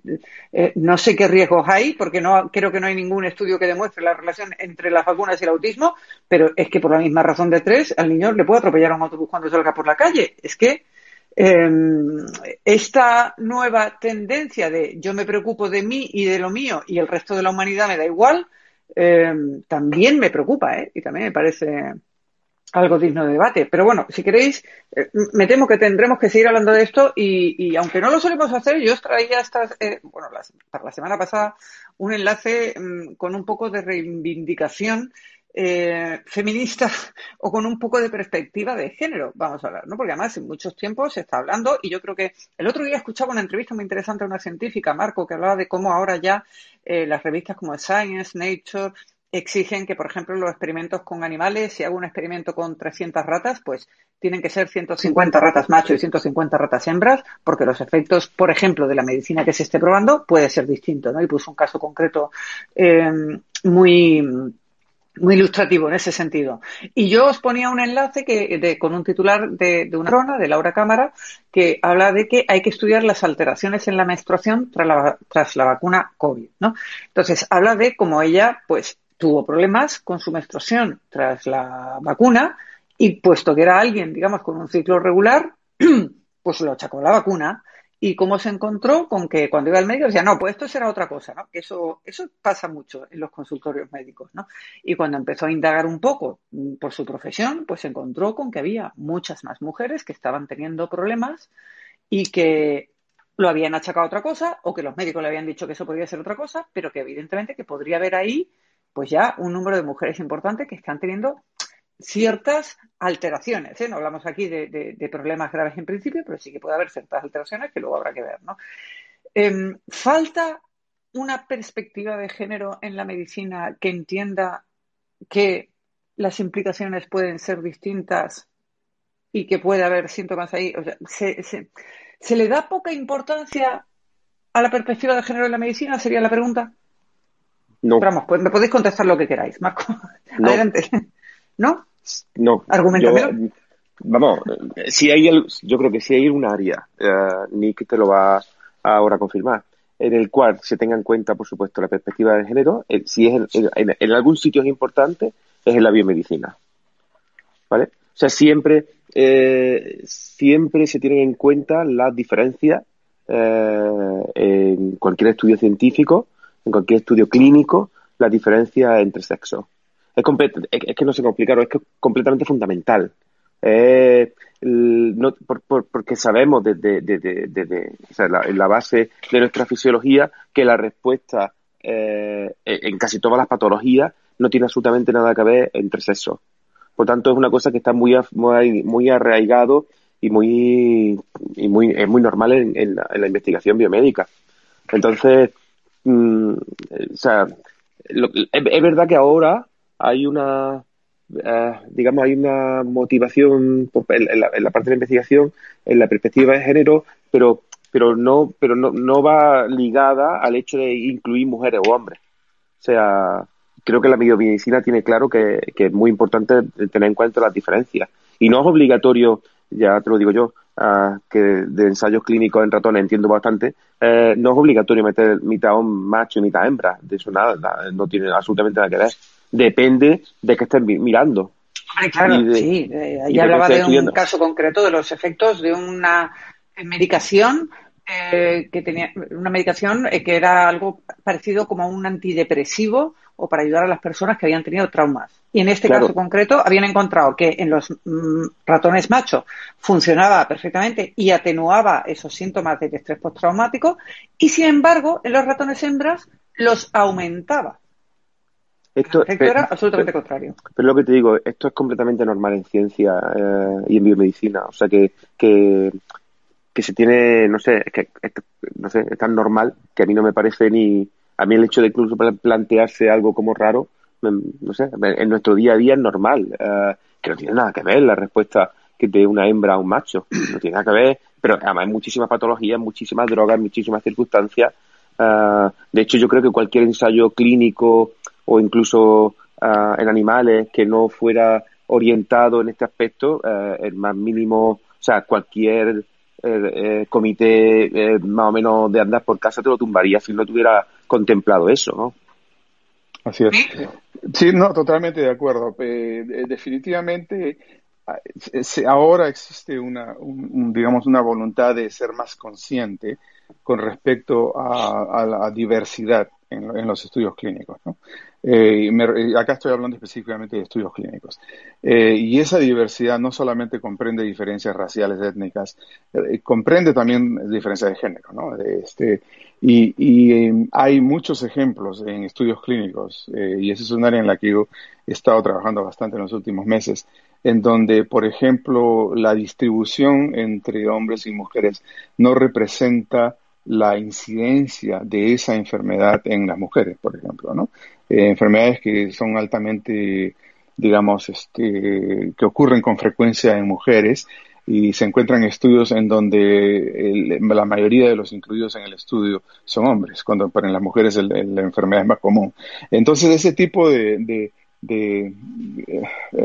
eh, no sé qué riesgos hay, porque no creo que no hay ningún estudio que demuestre la relación entre las vacunas y el autismo, pero es que por la misma razón de tres, al niño le puede atropellar un autobús cuando salga por la calle. Es que em, esta nueva tendencia de yo me preocupo de mí y de lo mío y el resto de la humanidad me da igual, eh, también me preocupa, ¿eh? Y también me parece algo digno de debate. Pero bueno, si queréis, eh, me temo que tendremos que seguir hablando de esto y, aunque no lo solemos hacer, yo os traía estas, eh, bueno, para la semana pasada un enlace mm, con un poco de reivindicación eh, feminista o con un poco de perspectiva de género, vamos a hablar, ¿no? Porque además en muchos tiempos se está hablando y yo creo que el otro día escuchaba una entrevista muy interesante a una científica, Marco, que hablaba de cómo ahora ya eh, las revistas como Science, Nature, exigen que, por ejemplo, los experimentos con animales, si hago un experimento con 300 ratas, pues tienen que ser 150 ratas macho y 150 ratas hembras, porque los efectos, por ejemplo, de la medicina que se esté probando puede ser distinto, ¿no? Y puso un caso concreto eh, muy muy ilustrativo en ese sentido. Y yo os ponía un enlace que, de, con un titular de, una rona, de Laura Cámara, que habla de que hay que estudiar las alteraciones en la menstruación tras la, tras la vacuna COVID, ¿no? Entonces, habla de cómo ella, pues, tuvo problemas con su menstruación tras la vacuna y puesto que era alguien, digamos, con un ciclo regular, pues lo achacó la vacuna y cómo se encontró con que cuando iba al médico decía, no, pues esto será otra cosa, ¿no? Eso, eso pasa mucho en los consultorios médicos, ¿no? Y cuando empezó a indagar un poco mm, por su profesión, pues se encontró con que había muchas más mujeres que estaban teniendo problemas y que lo habían achacado a otra cosa o que los médicos le habían dicho que eso podía ser otra cosa, pero que evidentemente que podría haber ahí pues ya un número de mujeres importante que están teniendo ciertas alteraciones. ¿eh? No hablamos aquí de, problemas graves en principio, pero sí que puede haber ciertas alteraciones que luego habrá que ver. ¿no? Em, falta una perspectiva de género en la medicina que entienda que las implicaciones pueden ser distintas y que puede haber síntomas ahí. O sea, se, se, le da poca importancia a la perspectiva de género en la medicina? Sería la pregunta. No. vamos, pues me podéis contestar lo que queráis, Marco. Adelante. ¿No? No. vamos, si hay yo creo que si hay un área, uh, Nick te lo va a ahora confirmar, en el cual se tenga en cuenta, por supuesto, la perspectiva de género, eh, si es en, algún sitio es importante, es en la biomedicina. ¿Vale? O sea, siempre, eh, siempre se tienen en cuenta las diferencias en cualquier estudio científico, en cualquier estudio clínico, las diferencias entre sexos es, es, que no se complicaron, es que es completamente fundamental. no, porque sabemos desde, la, en la base de nuestra fisiología que la respuesta eh, en casi todas las patologías no tiene absolutamente nada que ver entre sexos. Por tanto, es una cosa que está muy, muy, muy arraigado y muy, y muy, es muy normal en, la, investigación biomédica. Entonces, mm, o sea, es, verdad que ahora hay una, eh, digamos, hay una motivación en la, parte de la investigación, en la perspectiva de género, pero, pero no, pero no, no va ligada al hecho de incluir mujeres o hombres. O sea, creo que la biomedicina tiene claro que, es muy importante tener en cuenta las diferencias. Y no es obligatorio, ya te lo digo yo, uh, que de ensayos clínicos en ratones entiendo bastante, eh, no es obligatorio meter mitad macho y mitad hembra. De eso nada, no tiene absolutamente nada que ver depende de que estén mirando. claro, sí. Eh, hablaba de un caso concreto de los efectos de una medicación eh, que tenía una medicación eh, que era algo parecido como un antidepresivo o para ayudar a las personas que habían tenido traumas. Y en este caso concreto habían encontrado que en los mm, ratones macho funcionaba perfectamente y atenuaba esos síntomas de estrés postraumático y sin embargo en los ratones hembras los aumentaba. Esto, el era absolutamente contrario. Pero lo que te digo, esto es completamente normal en ciencia eh, y en biomedicina. O sea que, que, que se tiene, no sé, que, no sé, es tan normal que a mí no me parece ni. A mí el hecho de incluso plantearse algo como raro, no sé, en nuestro día a día es normal. Eh, que no tiene nada que ver la respuesta que de una hembra a un macho. No tiene nada que ver. Pero además hay muchísimas patologías, muchísimas drogas, muchísimas circunstancias. Eh, de hecho, yo creo que cualquier ensayo clínico o incluso uh, en animales que no fuera orientado en este aspecto, uh, el más mínimo, o sea, cualquier eh, comité eh, más o menos de andar por casa te lo tumbaría si no tuviera contemplado eso, ¿no? Así es. Sí, no, totalmente de acuerdo. definitivamente ahora existe una, digamos, una voluntad de ser más consciente con respecto a, la diversidad en, los estudios clínicos. Eh, acá estoy hablando específicamente de estudios clínicos. Eh, y esa diversidad no solamente comprende diferencias raciales, étnicas, eh, comprende también diferencias de género. ¿no? Este, y, y hay muchos ejemplos en estudios clínicos, y esa es un área en la que yo he estado trabajando bastante en los últimos meses, en donde, por ejemplo, la distribución entre hombres y mujeres no representa la incidencia de esa enfermedad en las mujeres, por ejemplo, ¿no? Eh, enfermedades que son altamente, digamos, este, que ocurren con frecuencia en mujeres y se encuentran estudios en donde la mayoría de los incluidos en el estudio son hombres, cuando para las mujeres la enfermedad es más común. Entonces, ese tipo de, eh,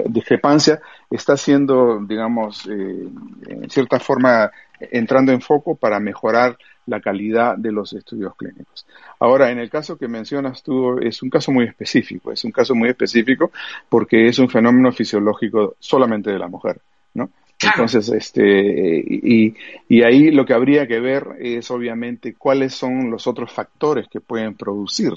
discrepancia está siendo, digamos, eh, en cierta forma entrando en foco para mejorar la calidad de los estudios clínicos. Ahora, en el caso que mencionas tú, es un caso muy específico, es un caso muy específico porque es un fenómeno fisiológico solamente de la mujer, ¿no? Entonces, este, y, y ahí lo que habría que ver es obviamente cuáles son los otros factores que pueden producir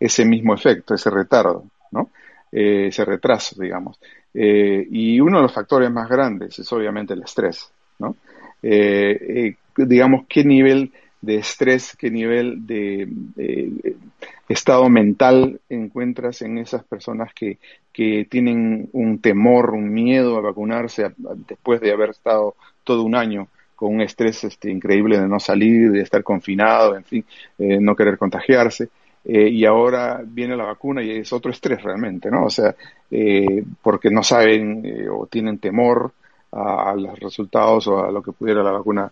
ese mismo efecto, ese retardo, ¿no? Eh, ese retraso, digamos. Eh, y uno de los factores más grandes es obviamente el estrés, ¿no? Eh, digamos, qué nivel de estrés, qué nivel de, estado mental encuentras en esas personas que, que, tienen un temor, un miedo a vacunarse después de haber estado todo un año con un estrés este, increíble de no salir, de estar confinado, en fin, eh, no querer contagiarse. Eh, y ahora viene la vacuna y es otro estrés realmente, ¿no? O sea, eh, porque no saben o tienen temor a, a, los resultados o a lo que pudiera la vacuna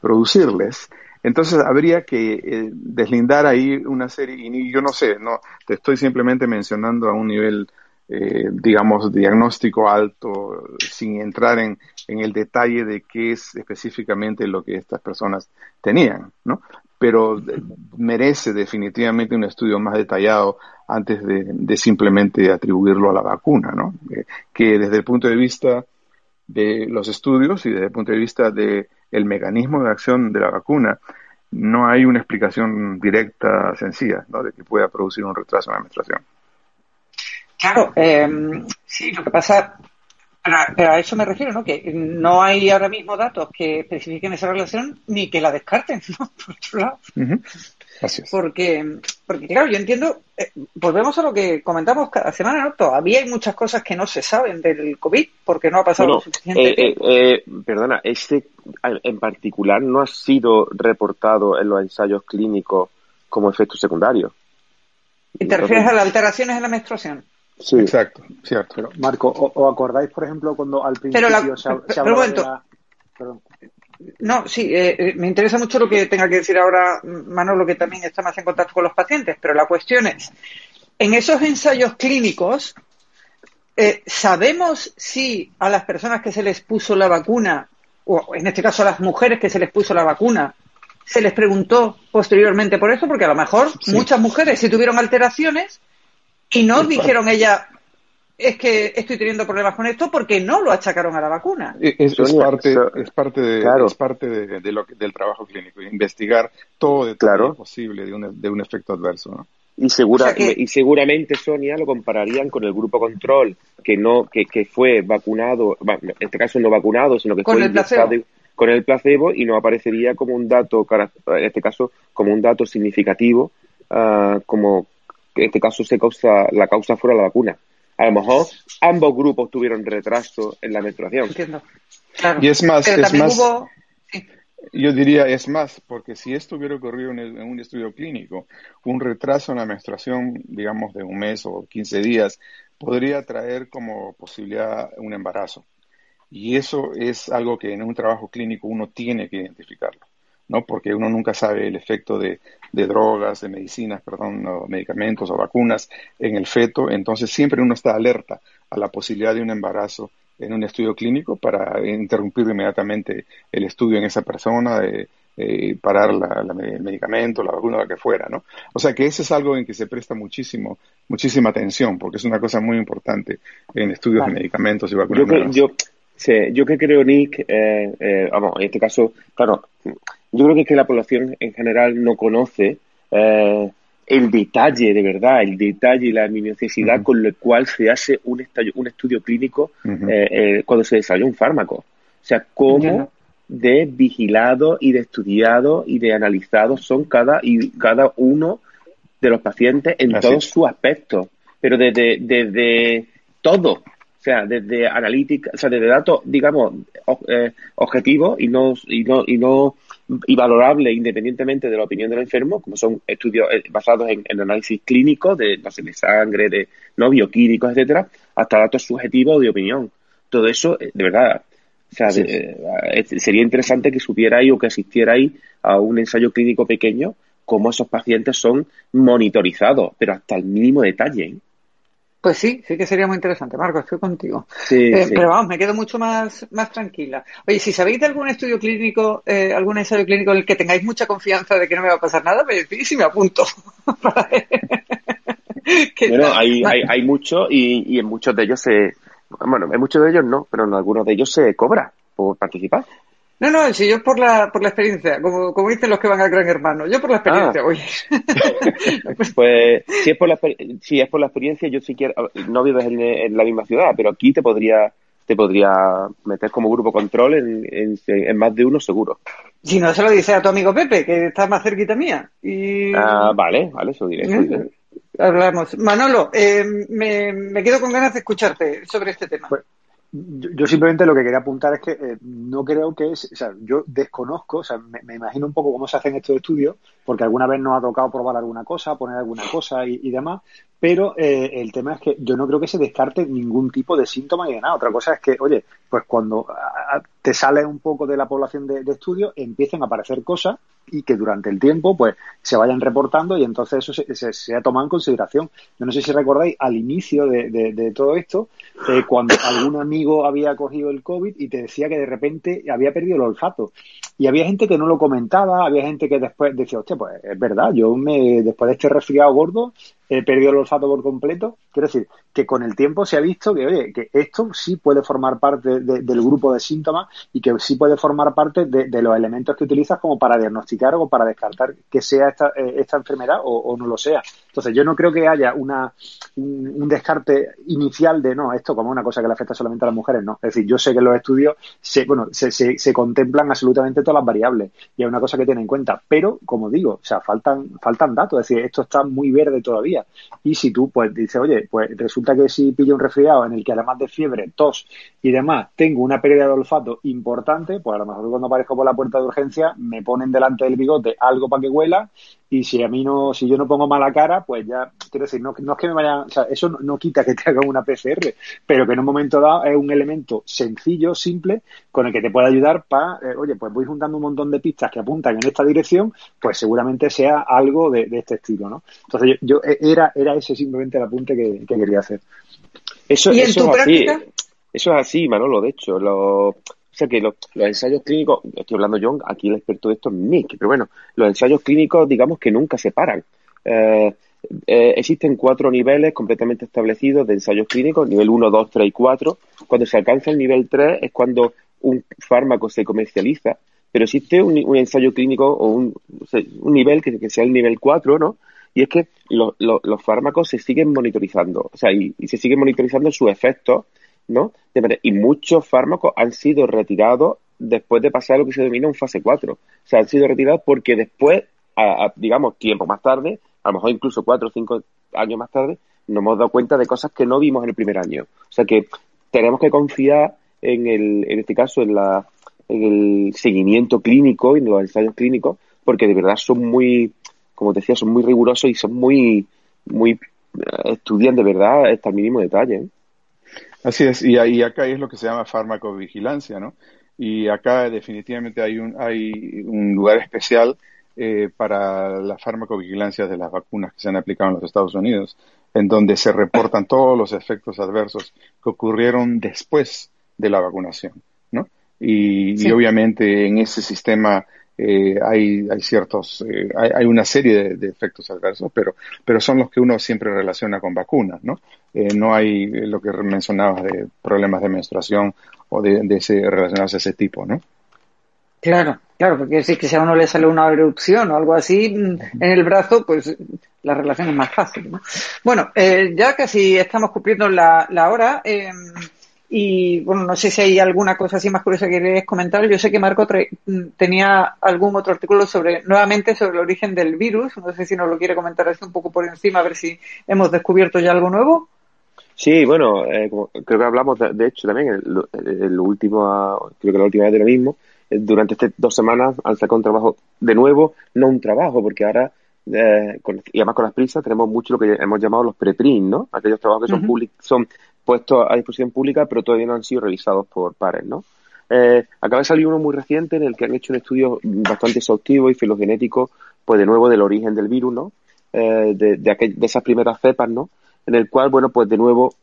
producirles. Entonces habría que eh, deslindar ahí una serie, y yo no sé, no te estoy simplemente mencionando a un nivel, eh, digamos, diagnóstico alto, sin entrar en, en, el detalle de qué es específicamente lo que estas personas tenían, ¿no? Pero eh, merece definitivamente un estudio más detallado antes de, de simplemente atribuirlo a la vacuna, ¿no? que desde el punto de vista de los estudios y desde el punto de vista de el mecanismo de acción de la vacuna, no hay una explicación directa, sencilla, ¿no? de que pueda producir un retraso en la menstruación. Claro, em, sí, lo que pasa, pero, a eso me refiero, ¿no? Que no hay ahora mismo datos que especifiquen esa relación ni que la descarten, ¿no? Por otro lado. Porque, porque, claro, yo entiendo, eh, volvemos a lo que comentamos cada semana, ¿no? Todavía hay muchas cosas que no se saben del COVID porque no ha pasado lo suficiente eh, eh, perdona, este en particular no ha sido reportado en los ensayos clínicos como efecto secundario. ¿Y te refieres a las alteraciones en la menstruación? Sí, exacto, cierto. Pero, Marco, ¿os acordáis, por ejemplo, cuando al principio se, se hablaba de la... Perdón. No, sí, eh, eh, me interesa mucho lo que tenga que decir ahora Manolo, que también está más en contacto con los pacientes, pero la cuestión es, en esos ensayos clínicos, eh, ¿sabemos si a las personas que se les puso la vacuna, o en este caso a las mujeres que se les puso la vacuna, se les preguntó posteriormente por eso? Porque a lo mejor muchas mujeres sí tuvieron alteraciones y no dijeron ella, es que estoy teniendo problemas con esto porque no lo achacaron a la vacuna. Es, parte, es parte, de, es parte de, lo del trabajo clínico, investigar todo de claro. posible de un, de un efecto adverso. ¿no? Y, segura, y seguramente, Sonia, lo compararían con el grupo control, que no que, que fue vacunado, en este caso no vacunado, sino que fue el con el placebo y no aparecería como un dato, en este caso, como un dato significativo, uh, como en este caso se causa, la causa fuera la vacuna. A lo mejor ambos grupos tuvieron retraso en la menstruación. Entiendo. Y es más, es más yo diría es más, porque si esto hubiera ocurrido en, en, un estudio clínico, un retraso en la menstruación, digamos, de un mes o 15 días, podría traer como posibilidad un embarazo. Y eso es algo que en un trabajo clínico uno tiene que identificarlo, ¿no? Porque uno nunca sabe el efecto de, de drogas, de medicinas, perdón, o medicamentos o vacunas en el feto. Entonces siempre uno está alerta a la posibilidad de un embarazo en un estudio clínico para interrumpir inmediatamente el estudio en esa persona, de, parar la, el medicamento, la vacuna, lo que fuera, ¿no? O sea que eso es algo en que se presta muchísimo, muchísima atención, porque es una cosa muy importante en estudios de medicamentos y vacunas. Yo, yo, yo que creo, Nick, eh, eh, vamos, en este caso, claro, yo creo que, es que la población en general no conoce eh, el detalle, de verdad, el detalle y la minuciosidad con lo cual se hace un, un estudio clínico eh, eh, cuando se desarrolla un fármaco. O sea, cómo de vigilado y de estudiado y de analizado son cada, y cada uno de los pacientes en todos sus aspectos. Pero desde, desde todo, o sea, desde analítica, o sea, desde datos, digamos, eh, objetivos y no, y no, y no y valorable independientemente de la opinión del enfermo, como son estudios eh, basados en, análisis clínicos de base de sangre, de no bioquímicos, etcétera, hasta datos subjetivos de opinión. Todo eso, eh, de verdad, o sea, eh, sería interesante que supierais o que asistierais a un ensayo clínico pequeño cómo esos pacientes son monitorizados, pero hasta el mínimo detalle. Pues sí, sí que sería muy interesante, Marco, estoy contigo. Eh, pero vamos, me quedo mucho más, más tranquila. Oye, si sabéis de algún estudio clínico, eh, algún ensayo clínico en el que tengáis mucha confianza de que no me va a pasar nada, me decís y me apunto. bueno, hay, hay, hay muchos y, y en muchos de ellos se, bueno, en muchos de ellos no, pero en algunos de ellos se cobra por participar. No, no, si yo por la, por la experiencia, como, como dicen los que van al Gran Hermano, yo por la experiencia, voy. Ah. pues si es, por la, si es por la experiencia, yo sí quiero, no vives en, en, la misma ciudad, pero aquí te podría te podría meter como grupo control en, en, más de uno seguro. Si no, se lo dice a tu amigo Pepe, que está más cerquita mía. Y... Ah, vale, vale, eso diré. ¿Eh? Hablamos. Manolo, eh, me, me, quedo con ganas de escucharte sobre este tema. Pues, yo, simplemente lo que quería apuntar es que eh, no creo que es, o sea, yo desconozco, o sea, me, imagino un poco cómo se hacen estos estudios, porque alguna vez nos ha tocado probar alguna cosa, poner alguna cosa y, demás, pero eh, el tema es que yo no creo que se descarte ningún tipo de síntoma y de nada. Otra cosa es que, oye, pues cuando te sales un poco de la población de, de estudio, empiecen a aparecer cosas y que durante el tiempo pues se vayan reportando y entonces eso se, se, ha tomado en consideración. Yo no sé si recordáis al inicio de, de, todo esto, eh, cuando algún amigo había cogido el COVID y te decía que de repente había perdido el olfato. Y había gente que no lo comentaba, había gente que después decía, hostia, pues es verdad, yo me después de este resfriado gordo he perdido el olfato por completo. Quiero decir, que con el tiempo se ha visto que, oye, que esto sí puede formar parte del grupo de síntomas y que sí puede formar parte de, los elementos que utilizas como para diagnosticar o para descartar que sea esta, eh, esta enfermedad o, no lo sea. Entonces, yo no creo que haya una, un, descarte inicial de, no, esto como una cosa que le afecta solamente a las mujeres, no. Es decir, yo sé que en los estudios se, bueno, se, se, contemplan absolutamente todas las variables y es una cosa que tiene en cuenta. Pero, como digo, o sea, faltan, faltan datos. Es decir, esto está muy verde todavía. Y si tú, pues, dices, oye, pues resulta que si pillo un resfriado en el que además de fiebre, tos y demás, tengo una pérdida de olfato importante, pues a lo mejor cuando aparezco por la puerta de urgencia me ponen delante del bigote algo para que huela y si a mí no, si yo no pongo mala cara, pues ya, quiero decir, no, no es que me vayan, o sea, eso no, quita que te hagan una PCR, pero que en un momento dado es un elemento sencillo, simple, con el que te puede ayudar para, eh, oye, pues voy juntando un montón de pistas que apuntan en esta dirección, pues seguramente sea algo de, este estilo, ¿no? Entonces yo, eh, era, era ese simplemente el apunte que, quería hacer. Eso, ¿Y en tu es práctica? así, eso es así, Manolo, de hecho, lo o sea que los, ensayos clínicos, estoy hablando yo, aquí el experto de esto es Nick, pero bueno, los ensayos clínicos digamos que nunca se paran. Eh, eh, existen cuatro niveles completamente establecidos de ensayos clínicos, nivel 1, 2, 3 y 4. Cuando se alcanza el nivel 3 es cuando un fármaco se comercializa, pero existe un, ensayo clínico o un, un nivel que, sea el nivel 4, ¿no? Y es que los fármacos se siguen monitorizando, o sea, y, se siguen monitorizando sus efectos ¿no? Y muchos fármacos han sido retirados después de pasar lo que se denomina un fase 4. O sea, han sido retirados porque después, digamos, tiempo más tarde, a lo mejor incluso cuatro o cinco años más tarde, nos hemos dado cuenta de cosas que no vimos en el primer año. O sea que tenemos que confiar en, el, en este caso en, la, en el seguimiento clínico y en los ensayos clínicos, porque de verdad son muy, como decía, son muy rigurosos y son muy, muy eh, estudian de verdad hasta el mínimo detalle. ¿eh? Así es, y, ahí acá es lo que se llama farmacovigilancia, ¿no? Y acá definitivamente hay un, hay un lugar especial eh, para la farmacovigilancia de las vacunas que se han aplicado en los Estados Unidos, en donde se reportan todos los efectos adversos que ocurrieron después de la vacunación, ¿no? Y, y obviamente en ese sistema eh, hay, hay ciertos, eh, hay, hay, una serie de, efectos adversos, pero, pero son los que uno siempre relaciona con vacunas, ¿no? Eh, no hay lo que mencionabas de problemas de menstruación o de, de ese, relacionados a ese tipo, ¿no? Claro, claro, porque si que si a uno le sale una erupción o algo así mm, en el brazo, pues la relación es más fácil, ¿no? Bueno, eh, ya casi estamos cumpliendo la, la hora. Eh, y bueno, no sé si hay alguna cosa así más curiosa que queréis comentar. Yo sé que Marco tenía algún otro artículo sobre, nuevamente, sobre el origen del virus. No sé si nos lo quiere comentar así un poco por encima, a ver si hemos descubierto ya algo nuevo. Sí, bueno, eh, creo que hablamos de, hecho también, el, el, último, creo que la última vez de lo mismo. Durante estas dos semanas han sacado un trabajo de nuevo, no un trabajo, porque ahora eh, con, y además con las prisas tenemos mucho lo que hemos llamado los preprint, ¿no? Aquellos trabajos que son, uh -huh. son puestos a disposición pública, pero todavía no han sido revisados por pares, ¿no? Eh, acaba de salir uno muy reciente en el que han hecho un estudio bastante exhaustivo y filogenético, pues de nuevo del origen del virus, ¿no? Eh, de, de, aquel, de, esas primeras cepas, ¿no? En el cual, bueno, pues de nuevo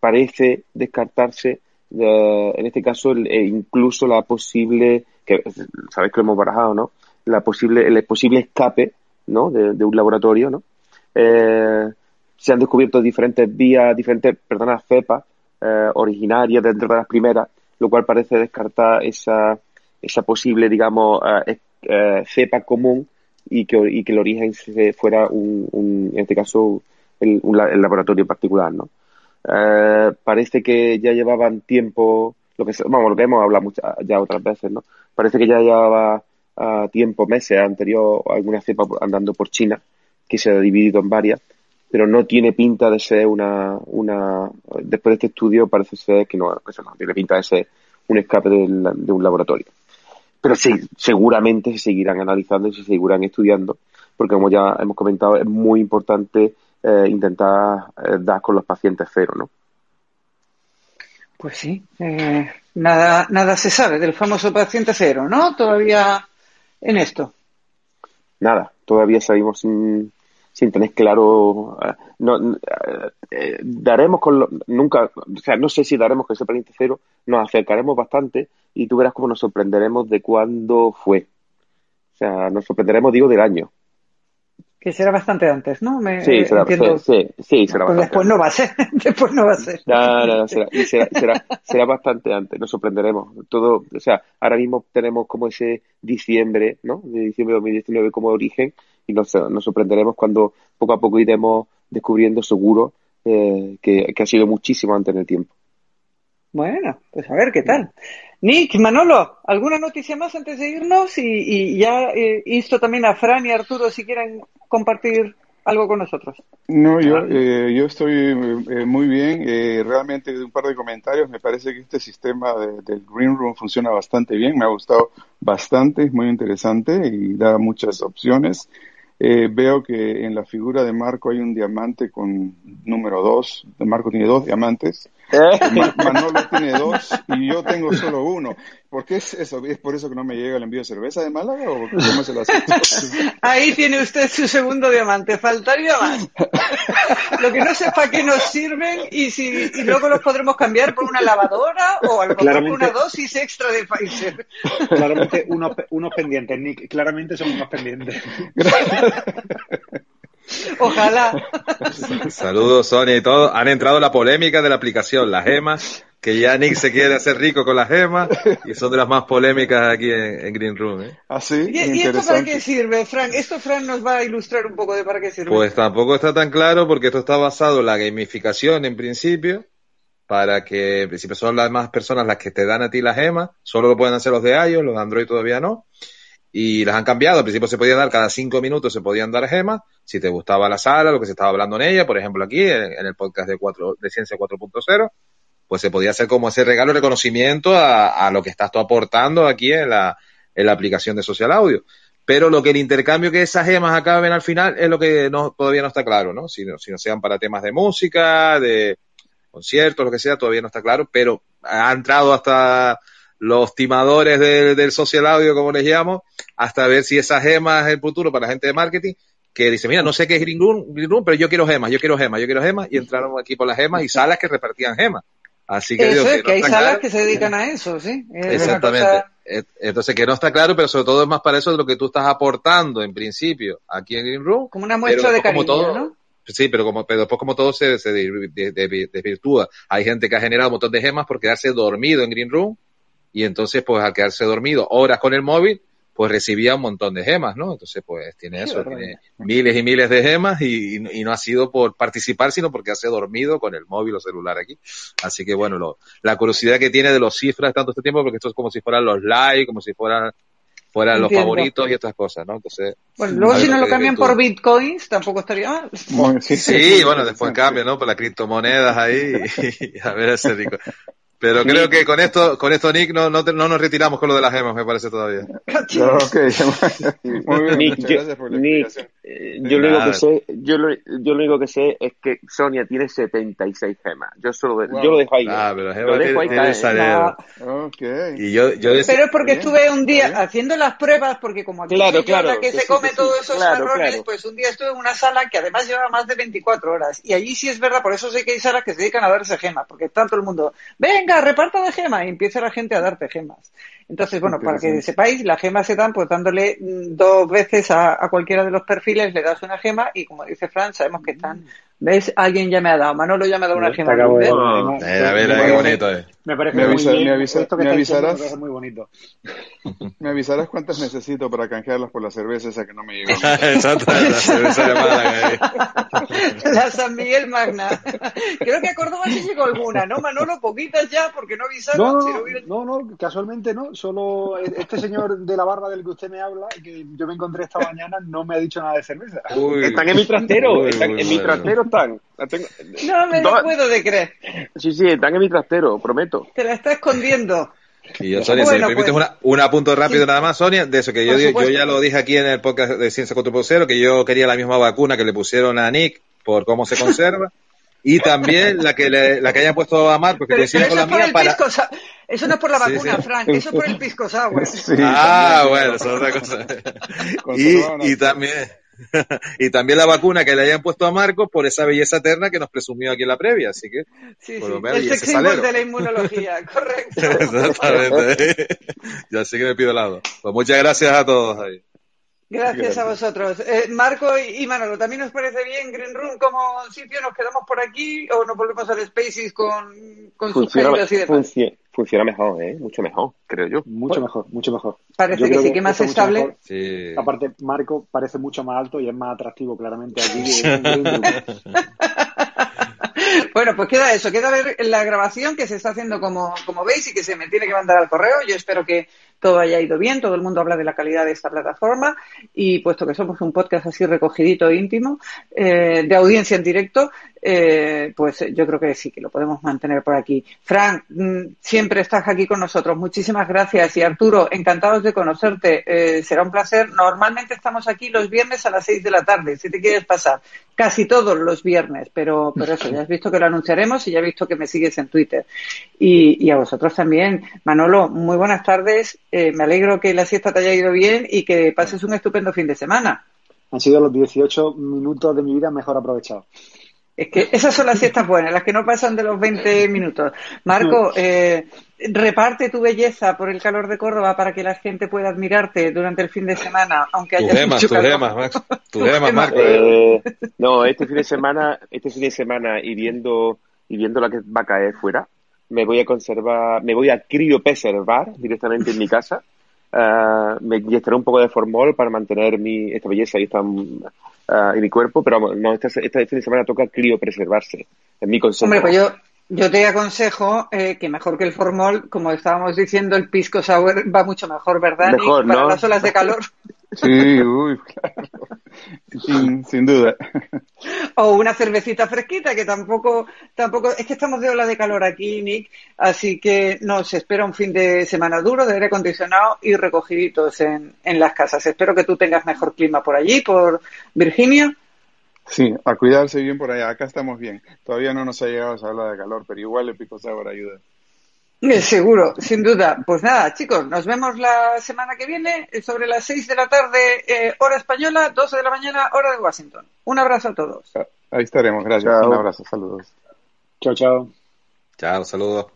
parece descartarse, en este caso, eh, incluso la posible, que sabéis que lo hemos barajado, ¿no? La posible, el posible escape, ¿no? De, un laboratorio, ¿no? Eh, se han descubierto diferentes vías, diferentes, perdona, cepas eh, originarias dentro de las primeras, lo cual parece descartar esa, esa posible, digamos, eh, eh, cepa común y que, el origen fuera un, un en este caso, el, un, el laboratorio particular, ¿no? Eh, parece que ya llevaban tiempo, lo que, hemos hablado ya otras veces, ¿no? Parece que ya llevaba uh, tiempo, meses anterior, alguna cepa andando por China, que se ha dividido en varias, pero no tiene pinta de ser una, una después de este estudio parece ser que no, eso no tiene pinta de ser un escape de, de un laboratorio. Pero sí, seguramente se seguirán analizando y se seguirán estudiando, porque como ya hemos comentado, es muy importante eh, intentar eh, dar con los pacientes cero, ¿no? Pues sí, eh, nada, nada se sabe del famoso paciente cero, ¿no? Todavía en esto. Nada, todavía seguimos sin, sin tener claro, no, eh, daremos con lo, nunca, o sea, no sé si daremos con ese paciente cero, nos acercaremos bastante y tú verás cómo nos sorprenderemos de cuándo fue. O sea, nos sorprenderemos, digo, del año. Que será bastante antes, ¿no? Me, sí, será, entiendo... sí, sí, será pues bastante después no va a ser, después no va a ser. No, no, no será, será, será, será, bastante antes, nos sorprenderemos. Todo, o sea, ahora mismo tenemos como ese diciembre, ¿no? De diciembre de 2019 como origen y nos, nos sorprenderemos cuando poco a poco iremos descubriendo seguro eh, que, que, ha sido muchísimo antes en el tiempo. Bueno, pues a ver qué tal. Nick, Manolo, ¿alguna noticia más antes de irnos? Y, y ya eh, insto también a Fran y Arturo si quieren compartir algo con nosotros. No, yo, eh, yo estoy eh, muy bien. Eh, realmente, un par de comentarios, me parece que este sistema de, del Green Room funciona bastante bien. Me ha gustado bastante, es muy interesante y da muchas opciones. Eh, veo que en la figura de Marco hay un diamante con número dos. Marco tiene dos diamantes. Manolo tiene dos y yo tengo solo uno. ¿Por qué es eso? ¿Es por eso que no me llega el envío de cerveza de Málaga o cómo se lo Ahí tiene usted su segundo diamante. Faltaría más. Lo que no sé para qué nos sirven y si y luego los podremos cambiar por una lavadora o a lo mejor por una dosis extra de Pfizer. Claramente unos, unos pendientes, Nick. Claramente son unos pendientes. Ojalá. Saludos, Sonia y todo. Han entrado la polémica de la aplicación, las gemas, que ya Nick se quiere hacer rico con las gemas y son de las más polémicas aquí en, en Green Room. ¿eh? Así, ¿Y, ¿Y, esto para qué sirve, Frank? Esto Frank nos va a ilustrar un poco de para qué sirve. Pues tampoco está tan claro porque esto está basado en la gamificación en principio para que en principio son las más personas las que te dan a ti las gemas, solo lo pueden hacer los de iOS, los de Android todavía no y las han cambiado. Al principio se podía dar cada cinco minutos, se podían dar gemas. Si te gustaba la sala, lo que se estaba hablando en ella, por ejemplo aquí en, el podcast de, 4, de Ciencia 4.0, pues se podía hacer como ese regalo reconocimiento a, a, lo que estás tú aportando aquí en la, en la aplicación de Social Audio. Pero lo que el intercambio que esas gemas acaben al final es lo que no, todavía no está claro, ¿no? Si, no, si no sean para temas de música, de conciertos, lo que sea, todavía no está claro, pero ha entrado hasta los timadores del, del social audio, como les llamo, hasta ver si esas gemas es el futuro para la gente de marketing, que dice, mira, no sé qué es Green Room, Green Room, pero yo quiero gemas, yo quiero gemas, yo quiero gemas, y entraron aquí por las gemas y salas que repartían gemas. Así que, eso digo, es, que, que no hay salas claro. que se dedican a eso, sí. Es Exactamente. cosa- E- Entonces, que no está claro, pero sobre todo es más para eso de lo que tú estás aportando en principio aquí en Green Room. Como una muestra de como cariño, todo- ¿no? Sí, pero como, pero después como todo se, se de- de- de- desvirtúa. Hay gente que ha generado un montón de gemas por quedarse dormido en Green Room y entonces pues al quedarse dormido horas con el móvil, pues recibía un montón de gemas, ¿no? Entonces pues tiene eso, tiene miles y miles de gemas y, y- y no ha sido por participar, sino porque hace dormido con el móvil o celular aquí. Así que bueno, lo- la curiosidad que tiene de los cifras tanto este tiempo, porque esto es como si fueran los likes, como si fueran, fueran los favoritos y estas cosas, ¿no? Entonces, Bueno, luego a si no lo cambian por bitcoins, tampoco estaría mal. Sí, Sí, bueno, después cambia, ¿no? Por las criptomonedas ahí y, a ver ese rico. Pero creo que con esto, con esto, Nick, no, no, te- no nos retiramos con lo de las gemas, me parece todavía. Ok, muy bien, Nick, muchas yo, gracias por la Nick, eh, yo lo único que sé, yo lo, yo lo único que sé es que Sonia tiene 76 gemas. Yo solo, Wow. yo lo dejo ahí. Ah, pero las lo dejo ahí caer. salero. Ok. Y yo, yo decía- Pero es porque bien, estuve un día bien. haciendo las pruebas, porque como aquí Claro, claro, la que que se sí, come sí, todos esos claro, marrones, claro. pues un día estuve en una sala que además lleva más de 24 horas. Y allí sí es verdad, por eso sé que hay salas que se dedican a darse gemas, porque está todo el mundo, venga, reparta de gemas, y empieza la gente a darte gemas. Entonces, bueno, para que sepáis, las gemas se dan pues dándole mm, dos veces a, a cualquiera de los perfiles, le das una gema y como dice Fran, sabemos que están, ¿ves? Alguien ya me ha dado, Manolo ya me ha dado una gema. acabo de- además, Eh, a ver, me eh, qué parece- bonito es. Me parece Me muy bien. me avisa- Esto que me diciendo avisarás. me parece muy bonito. Me avisarás cuántas necesito para canjearlas por la cerveza esa que no me llegó. Exacto, la cerveza de Málaga ahí. La San Miguel Magna. Creo que a Córdoba sí llegó alguna, ¿no, Manolo? Poquitas ya, porque no avisaron. No, si no, no, no, casualmente no. Solo este señor de la barba del que usted me habla, que yo me encontré esta mañana, no me ha dicho nada de cerveza. Uy. Están en mi trastero, Uy, están- muy en mi trastero están. La tengo- No me lo puedo de creer. Sí, sí, están en mi trastero, prometo. Te la está escondiendo. Y yo, Sonia, si me permites pues. una, un apunto rápido Sí. nada más, Sonia, de eso que yo, yo ya lo dije aquí en el podcast de Ciencia 4.0, que yo quería la misma vacuna que le pusieron a Nick por cómo se conserva, y también la que le, la que hayan puesto a Marcos, que Pero, coincide con la mía el para... pisco sa- Eso no es por la Sí, vacuna, sí. Frank. Eso es por el pisco sour. Sí, Ah, también. bueno, eso es otra cosa. y, y también, y también la vacuna que le hayan puesto a Marcos por esa belleza eterna que nos presumió aquí en la previa, así que, Sí, Por sí. lo menos, El y ese sex symbol salero. de la inmunología, correcto. exactamente. ya sí que me pido helado. Pues muchas gracias a todos ahí. Gracias a vosotros. Eh, Marco y Manolo, ¿también nos parece bien Green Room como sitio? ¿Nos quedamos por aquí o nos volvemos al Spaces con, con sus Funciona, y demás? funci- funciona mejor, ¿eh? Mucho mejor, creo yo. Mucho mejor, mucho mejor. Parece Yo que sí, que más estable. Sí. Aparte, Marco parece mucho más alto y es más atractivo claramente aquí. que en Green Room. Bueno, pues queda eso, queda ver la grabación que se está haciendo como, como veis y que se me tiene que mandar al correo. Yo espero que todo haya ido bien, todo el mundo habla de la calidad de esta plataforma y puesto que somos un podcast así recogidito íntimo, eh, de audiencia en directo, eh, pues yo creo que sí, que lo podemos mantener por aquí. Frank, mm, siempre estás aquí con nosotros, muchísimas gracias y Arturo, encantados de conocerte, eh, será un placer. Normalmente estamos aquí los viernes a las seis de la tarde, si te quieres pasar, casi todos los viernes, pero, pero eso, ya has visto que lo anunciaremos y ya has visto que me sigues en Twitter. Y, y a vosotros también. Manolo, muy buenas tardes. Eh, me alegro que la siesta te haya ido bien y que pases un estupendo fin de semana. Han sido los 18 minutos de mi vida mejor aprovechados. Es que esas son las siestas buenas, las que no pasan de los 20 minutos. Marco, eh, reparte tu belleza por el calor de Córdoba para que la gente pueda admirarte durante el fin de semana, aunque haya gemas, mucho calor. gemas, Max. Gemas. Marco. Eh, no, este fin de semana, este fin de semana y viendo, y viendo la que va a caer fuera, me voy a conservar, me voy a criopreservar directamente en mi casa. Ah, me inyectaré un poco de formol para mantener mi, esta belleza y esta, ah, en mi cuerpo, pero vamos, no, este, este fin de semana toca criopreservarse. Es mi consejo. Hombre, pues yo, Yo te aconsejo eh, que mejor que el formol, como estábamos diciendo, el pisco sour va mucho mejor, ¿verdad? Nick? Mejor, Para ¿no? las olas de calor. Sí, uy, claro. Sin, sin duda. O una cervecita fresquita, que tampoco, tampoco, es que estamos de ola de calor aquí, Nick, así que nos espera un fin de semana duro de aire acondicionado y recogiditos en, en las casas. Espero que tú tengas mejor clima por allí, por Virginia. Sí, a cuidarse bien por allá. Acá estamos bien. Todavía no nos ha llegado esa ola de calor, pero igual el pico sour ayuda. Seguro, sin duda. Pues nada, chicos, nos vemos la semana que viene eh, sobre las 6 de la tarde, eh, hora española, 12 de la mañana, hora de Washington. Un abrazo a todos. Ahí estaremos. Gracias. Chao. Un abrazo. Saludos. Chao, chao. Chao, saludos.